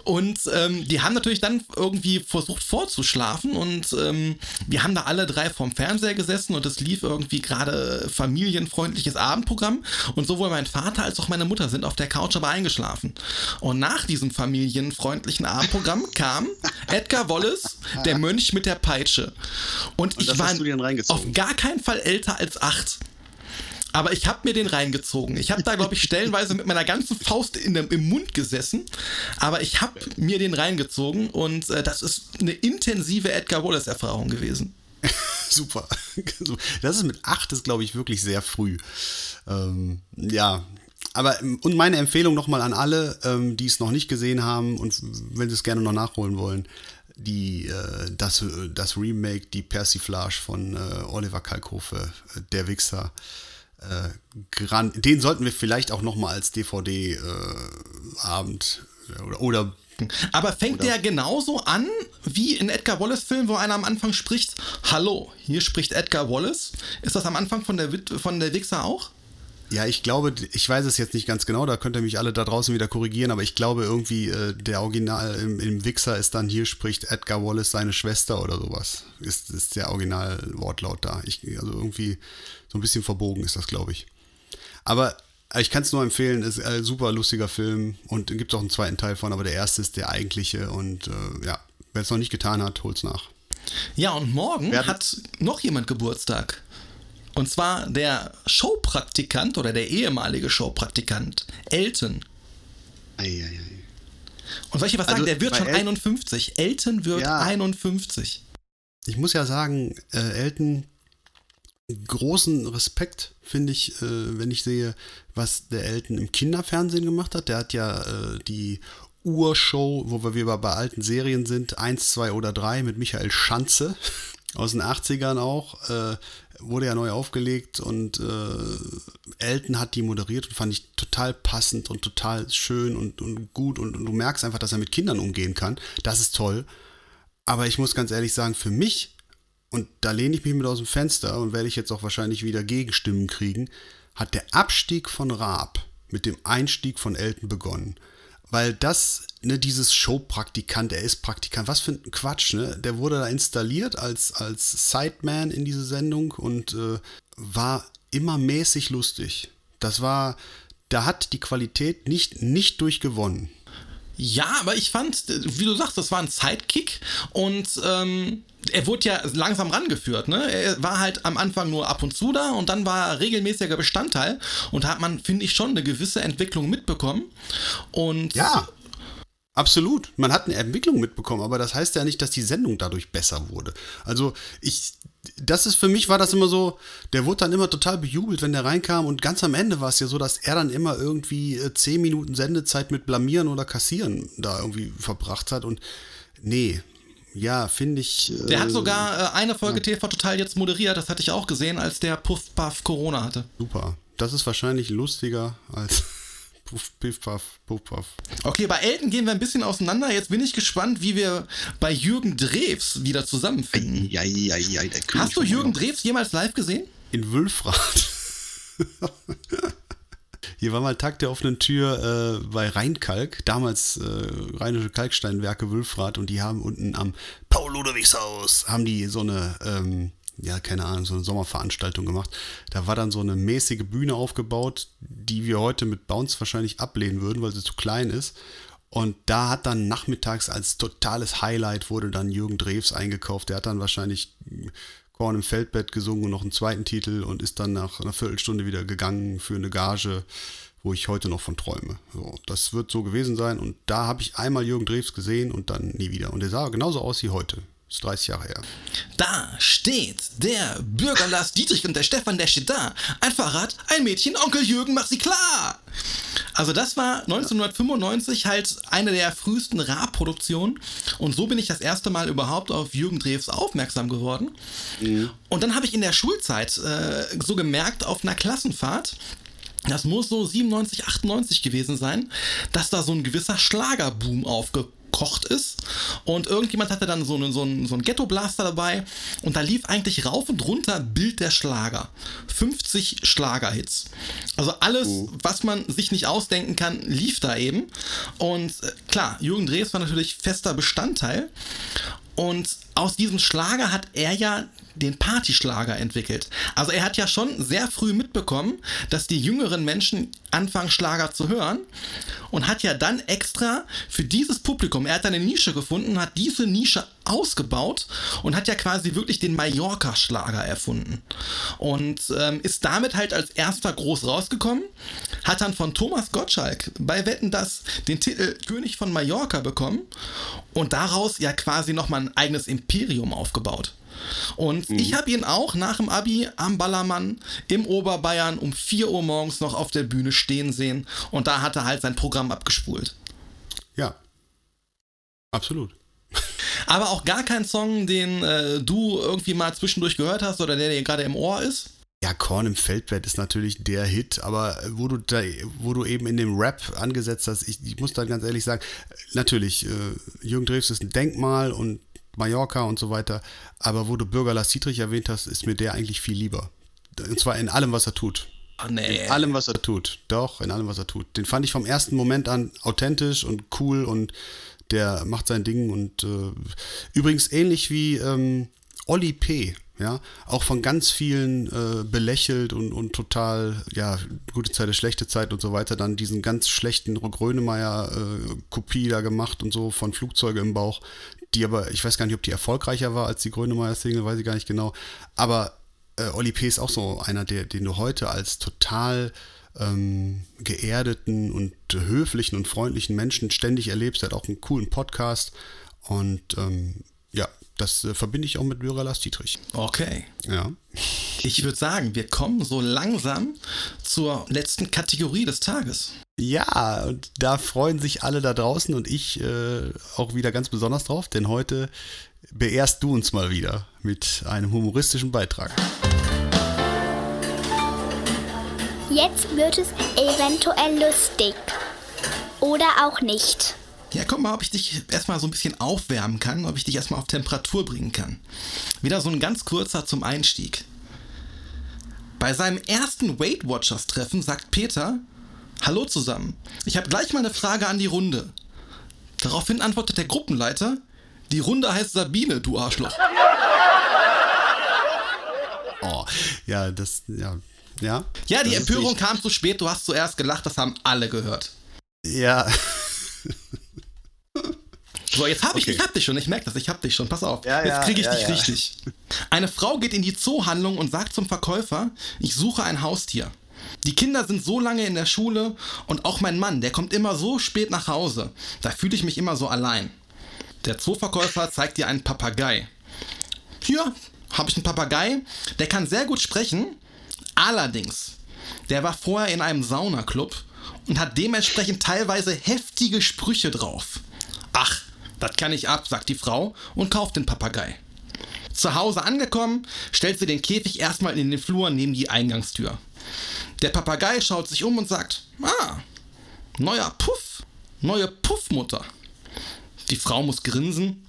Und ähm, die haben natürlich dann irgendwie versucht vorzuschlafen und ähm, wir haben da alle drei vorm Fernseher gesessen und es lief irgendwie gerade familienfreundliches Abendprogramm und sowohl mein Vater als auch meine Mutter sind auf der Couch aber eingeschlafen. Und nach diesem familienfreundlichen Abendprogramm kam Edgar Wallace, der Mönch mit der Peitsche. Und, ich das war auf gar keinen Fall älter als acht. Aber ich habe mir den reingezogen. Ich habe da, glaube ich, stellenweise mit meiner ganzen Faust in dem, im Mund gesessen. Aber ich habe mir den reingezogen und äh, das ist eine intensive Edgar Wallace-Erfahrung gewesen. Super. Das ist mit acht, ist glaube ich wirklich sehr früh. Ähm, ja. Aber ähm, und meine Empfehlung nochmal an alle, ähm, die es noch nicht gesehen haben und wenn sie es gerne noch nachholen wollen, die, äh, das, äh, das Remake, die Persiflage von äh, Oliver Kalkofe, äh, Der Wichser. Äh, gran- den sollten wir vielleicht auch nochmal als DVD-Abend oder, oder Aber fängt der genauso an wie in Edgar Wallace-Film, wo einer am Anfang spricht: Hallo, hier spricht Edgar Wallace. Ist das am Anfang von der, von der Wichser auch? Ja, ich glaube, ich weiß es jetzt nicht ganz genau, da könnt ihr mich alle da draußen wieder korrigieren, aber ich glaube irgendwie, äh, der Original im, im Wichser ist dann hier spricht Edgar Wallace seine Schwester oder sowas. Ist, ist der Original-Wortlaut da. Ich, also irgendwie so ein bisschen verbogen ist das, glaube ich. Aber ich kann es nur empfehlen, ist ein super lustiger Film und gibt auch einen zweiten Teil von, aber der erste ist der eigentliche und äh, ja, wer es noch nicht getan hat, holt's nach. Ja, und morgen Werden- hat noch jemand Geburtstag. Und zwar der Showpraktikant oder der ehemalige Showpraktikant, Elton. Eieiei. Und soll ich dir was sagen? Also, Der wird schon El- 51. Elton wird Ja. 51. Ich muss ja sagen, äh, Elton großen Respekt, finde ich, äh, wenn ich sehe, was der Elton im Kinderfernsehen gemacht hat. Der hat ja äh, die Urshow, wo wir wieder bei alten Serien sind, 1, 2 oder 3 mit Michael Schanze aus den 80ern auch, äh, wurde ja neu aufgelegt und äh, Elton hat die moderiert und fand ich total passend und total schön und, und gut und, und du merkst einfach, dass er mit Kindern umgehen kann. Das ist toll. Aber ich muss ganz ehrlich sagen, für mich, und da lehne ich mich mit aus dem Fenster und werde ich jetzt auch wahrscheinlich wieder Gegenstimmen kriegen, hat der Abstieg von Raab mit dem Einstieg von Elton begonnen. Weil das, ne, dieses Showpraktikant, er ist Praktikant, was für ein Quatsch, ne? Der wurde da installiert als, als Sideman in diese Sendung und äh, war immer mäßig lustig. Das war, da hat die Qualität nicht, nicht durchgewonnen. Ja, aber ich fand, wie du sagst, das war ein Sidekick und ähm, er wurde ja langsam rangeführt. Ne? Er war halt am Anfang nur ab und zu da und dann war er regelmäßiger Bestandteil und da hat man, finde ich, schon eine gewisse Entwicklung mitbekommen. Und Ja, absolut. Man hat eine Entwicklung mitbekommen, aber das heißt ja nicht, dass die Sendung dadurch besser wurde. Also ich, das ist für mich war das immer so, der wurde dann immer total bejubelt, wenn der reinkam und ganz am Ende war es ja so, dass er dann immer irgendwie äh, 10 Minuten Sendezeit mit Blamieren oder Kassieren da irgendwie verbracht hat und nee, ja, finde ich. Äh, der hat sogar äh, eine Folge TV Total jetzt moderiert, das hatte ich auch gesehen, als der Puff Puff Corona hatte. Super. Das ist wahrscheinlich lustiger als Puff, Piff, Puff, Puff, Puff. Okay, bei Elton gehen wir ein bisschen auseinander. Jetzt bin ich gespannt, wie wir bei Jürgen Drews wieder zusammenfinden. Ja, ja, ja, der König Hast du Jürgen. Drews jemals live gesehen? In Wülfrath. Hier war mal Tag der offenen Tür äh, bei Rheinkalk, damals äh, Rheinische Kalksteinwerke Wülfrath und die haben unten am Paul-Ludwigs-Haus, haben die so eine, ähm, ja, keine Ahnung, so eine Sommerveranstaltung gemacht. Da war dann so eine mäßige Bühne aufgebaut, die wir heute mit Bounce wahrscheinlich ablehnen würden, weil sie zu klein ist. Und da hat dann nachmittags als totales Highlight wurde dann Jürgen Drews eingekauft. Der hat dann wahrscheinlich Korn im Feldbett gesungen und noch einen zweiten Titel und ist dann nach einer Viertelstunde wieder gegangen für eine Gage, wo ich heute noch von träume. So, das wird so gewesen sein und da habe ich einmal Jürgen Drews gesehen und dann nie wieder. Und der sah genauso aus wie heute. Ist 30 Jahre her. Da steht der Bürger Lars Dietrich und der Stefan, der steht da. Ein Fahrrad, ein Mädchen, Onkel Jürgen, mach sie klar! Also das war 1995 halt eine der frühesten Ra-Produktionen und so bin ich das erste Mal überhaupt auf Jürgen Drews aufmerksam geworden. Und dann habe ich in der Schulzeit äh, so gemerkt auf einer Klassenfahrt, das muss so 97, 98 gewesen sein, dass da so ein gewisser Schlagerboom aufgekocht ist. Und irgendjemand hatte dann so einen, so einen, so einen Ghetto-Blaster dabei. Und da lief eigentlich rauf und runter Bild der Schlager. 50 Schlagerhits. Also alles, was man sich nicht ausdenken kann, lief da eben. Und äh, klar, Jürgen Drews war natürlich fester Bestandteil. Und aus diesem Schlager hat er ja den Partyschlager entwickelt. Also er hat ja schon sehr früh mitbekommen, dass die jüngeren Menschen anfangen Schlager zu hören und hat ja dann extra für dieses Publikum, er hat eine Nische gefunden, hat diese Nische ausgebaut und hat ja quasi wirklich den Mallorca-Schlager erfunden. Und ähm, ist damit halt als erster groß rausgekommen, hat dann von Thomas Gottschalk bei Wetten das den Titel König von Mallorca bekommen und daraus ja quasi nochmal ein eigenes Imperium aufgebaut. Und ich habe ihn auch nach dem Abi am Ballermann im Oberbayern um 4 Uhr morgens noch auf der Bühne stehen sehen und da hat er halt sein Programm abgespult. Ja. Absolut. Aber auch gar kein Song, den äh, du irgendwie mal zwischendurch gehört hast oder der dir gerade im Ohr ist. Ja, Korn im Feldbett ist natürlich der Hit, aber wo du da, wo du eben in dem Rap angesetzt hast, ich, ich muss da ganz ehrlich sagen, natürlich, äh, Jürgen Drews ist ein Denkmal und Mallorca und so weiter, aber wo du Bürger Lars Dietrich erwähnt hast, ist mir der eigentlich viel lieber. Und zwar in allem, was er tut. Ach nee. In allem, was er tut. Doch, in allem, was er tut. Den fand ich vom ersten Moment an authentisch und cool und der macht sein Ding und äh, übrigens ähnlich wie ähm, Olli P. Ja, auch von ganz vielen äh, belächelt und, und total, ja, gute Zeit, schlechte Zeit und so weiter, dann diesen ganz schlechten Grönemeyer-Kopie da gemacht und so von Flugzeuge im Bauch, die aber, ich weiß gar nicht, ob die erfolgreicher war als die Grönemeyer-Single, weiß ich gar nicht genau, aber äh, Olli P. ist auch so einer, der, den du heute als total ähm, geerdeten und höflichen und freundlichen Menschen ständig erlebst. Er hat auch einen coolen Podcast und ähm, das äh, verbinde ich auch mit Bürger Lars Dietrich. Okay. Ja. Ich würde sagen, wir kommen so langsam zur letzten Kategorie des Tages. Ja, und da freuen sich alle da draußen und ich äh, auch wieder ganz besonders drauf, denn heute beehrst du uns mal wieder mit einem humoristischen Beitrag. Jetzt wird es eventuell lustig. Oder auch nicht. Ja, guck mal, ob ich dich erstmal so ein bisschen aufwärmen kann, ob ich dich erstmal auf Temperatur bringen kann. Wieder so ein ganz kurzer zum Einstieg. Bei seinem ersten Weight Watchers Treffen sagt Peter, Hallo zusammen, ich habe gleich mal eine Frage an die Runde. Daraufhin antwortet der Gruppenleiter, die Runde heißt Sabine, du Arschloch. Oh, ja, das, ja, ja. Ja, die Empörung kam zu spät, du hast zuerst gelacht, das haben alle gehört. Ja, So, jetzt hab ich, Okay. ich hab dich schon, ich merke das, ich hab dich schon, pass auf. Ja, jetzt kriege ich ja, dich ja. richtig. Eine Frau geht in die Zoohandlung und sagt zum Verkäufer, ich suche ein Haustier. Die Kinder sind so lange in der Schule und auch mein Mann, der kommt immer so spät nach Hause. Da fühle ich mich immer so allein. Der Zooverkäufer zeigt dir einen Papagei. Hier habe ich einen Papagei, der kann sehr gut sprechen. Allerdings, der war vorher in einem Saunaclub und hat dementsprechend teilweise heftige Sprüche drauf. Ach, das kann ich ab, sagt die Frau und kauft den Papagei. Zu Hause angekommen, stellt sie den Käfig erstmal in den Flur neben die Eingangstür. Der Papagei schaut sich um und sagt, ah, neuer Puff, neue Puffmutter. Die Frau muss grinsen.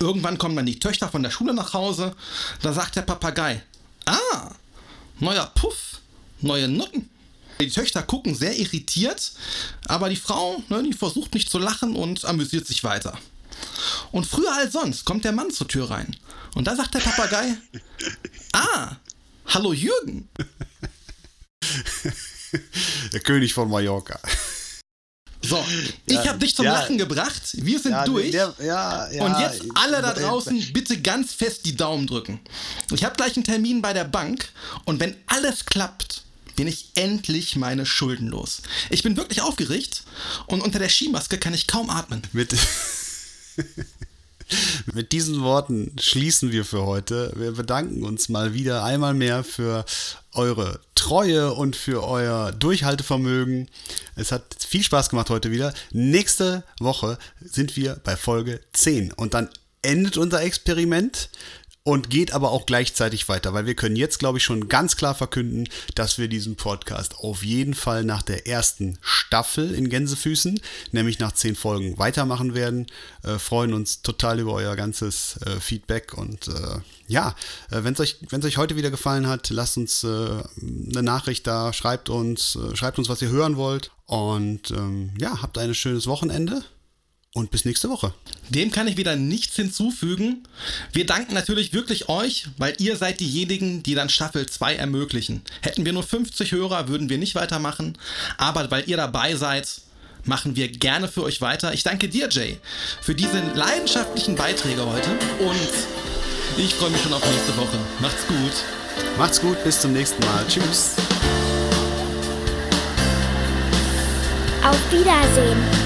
Irgendwann kommen dann die Töchter von der Schule nach Hause. Da sagt der Papagei, ah, neuer Puff, neue Nutten. Die Töchter gucken sehr irritiert, aber die Frau, ne, die versucht nicht zu lachen und amüsiert sich weiter. Und früher als sonst kommt der Mann zur Tür rein. Und da sagt der Papagei, ah, hallo Jürgen. der König von Mallorca. So, ich habe dich zum ja. Lachen gebracht. Wir sind Ja, durch. der- ja, ja, Und jetzt alle da draußen bitte ganz fest die Daumen drücken. Ich habe gleich einen Termin bei der Bank und wenn alles klappt, bin ich endlich meine Schulden los. Ich bin wirklich aufgeregt und unter der Skimaske kann ich kaum atmen. Mit, mit diesen Worten schließen wir für heute. Wir bedanken uns mal wieder einmal mehr für eure Treue und für euer Durchhaltevermögen. Es hat viel Spaß gemacht heute wieder. Nächste Woche sind wir bei Folge 10 und dann endet unser Experiment und geht aber auch gleichzeitig weiter, weil wir können jetzt, glaube ich, schon ganz klar verkünden, dass wir diesen Podcast auf jeden Fall nach der ersten Staffel in Gänsefüßen, nämlich nach zehn Folgen, weitermachen werden. Äh, freuen uns total über euer ganzes äh, Feedback und äh, ja, äh, wenn es euch, wenn's euch heute wieder gefallen hat, lasst uns äh, eine Nachricht da, schreibt uns, äh, schreibt uns, was ihr hören wollt und ähm, ja, habt ein schönes Wochenende und bis nächste Woche. Dem kann ich wieder nichts hinzufügen. Wir danken natürlich wirklich euch, weil ihr seid diejenigen, die dann Staffel 2 ermöglichen. Hätten wir nur 50 Hörer, würden wir nicht weitermachen. Aber weil ihr dabei seid, machen wir gerne für euch weiter. Ich danke dir, Jay, für diese leidenschaftlichen Beiträge heute. Und ich freue mich schon auf nächste Woche. Macht's gut. Macht's gut, bis zum nächsten Mal. Tschüss. Auf Wiedersehen.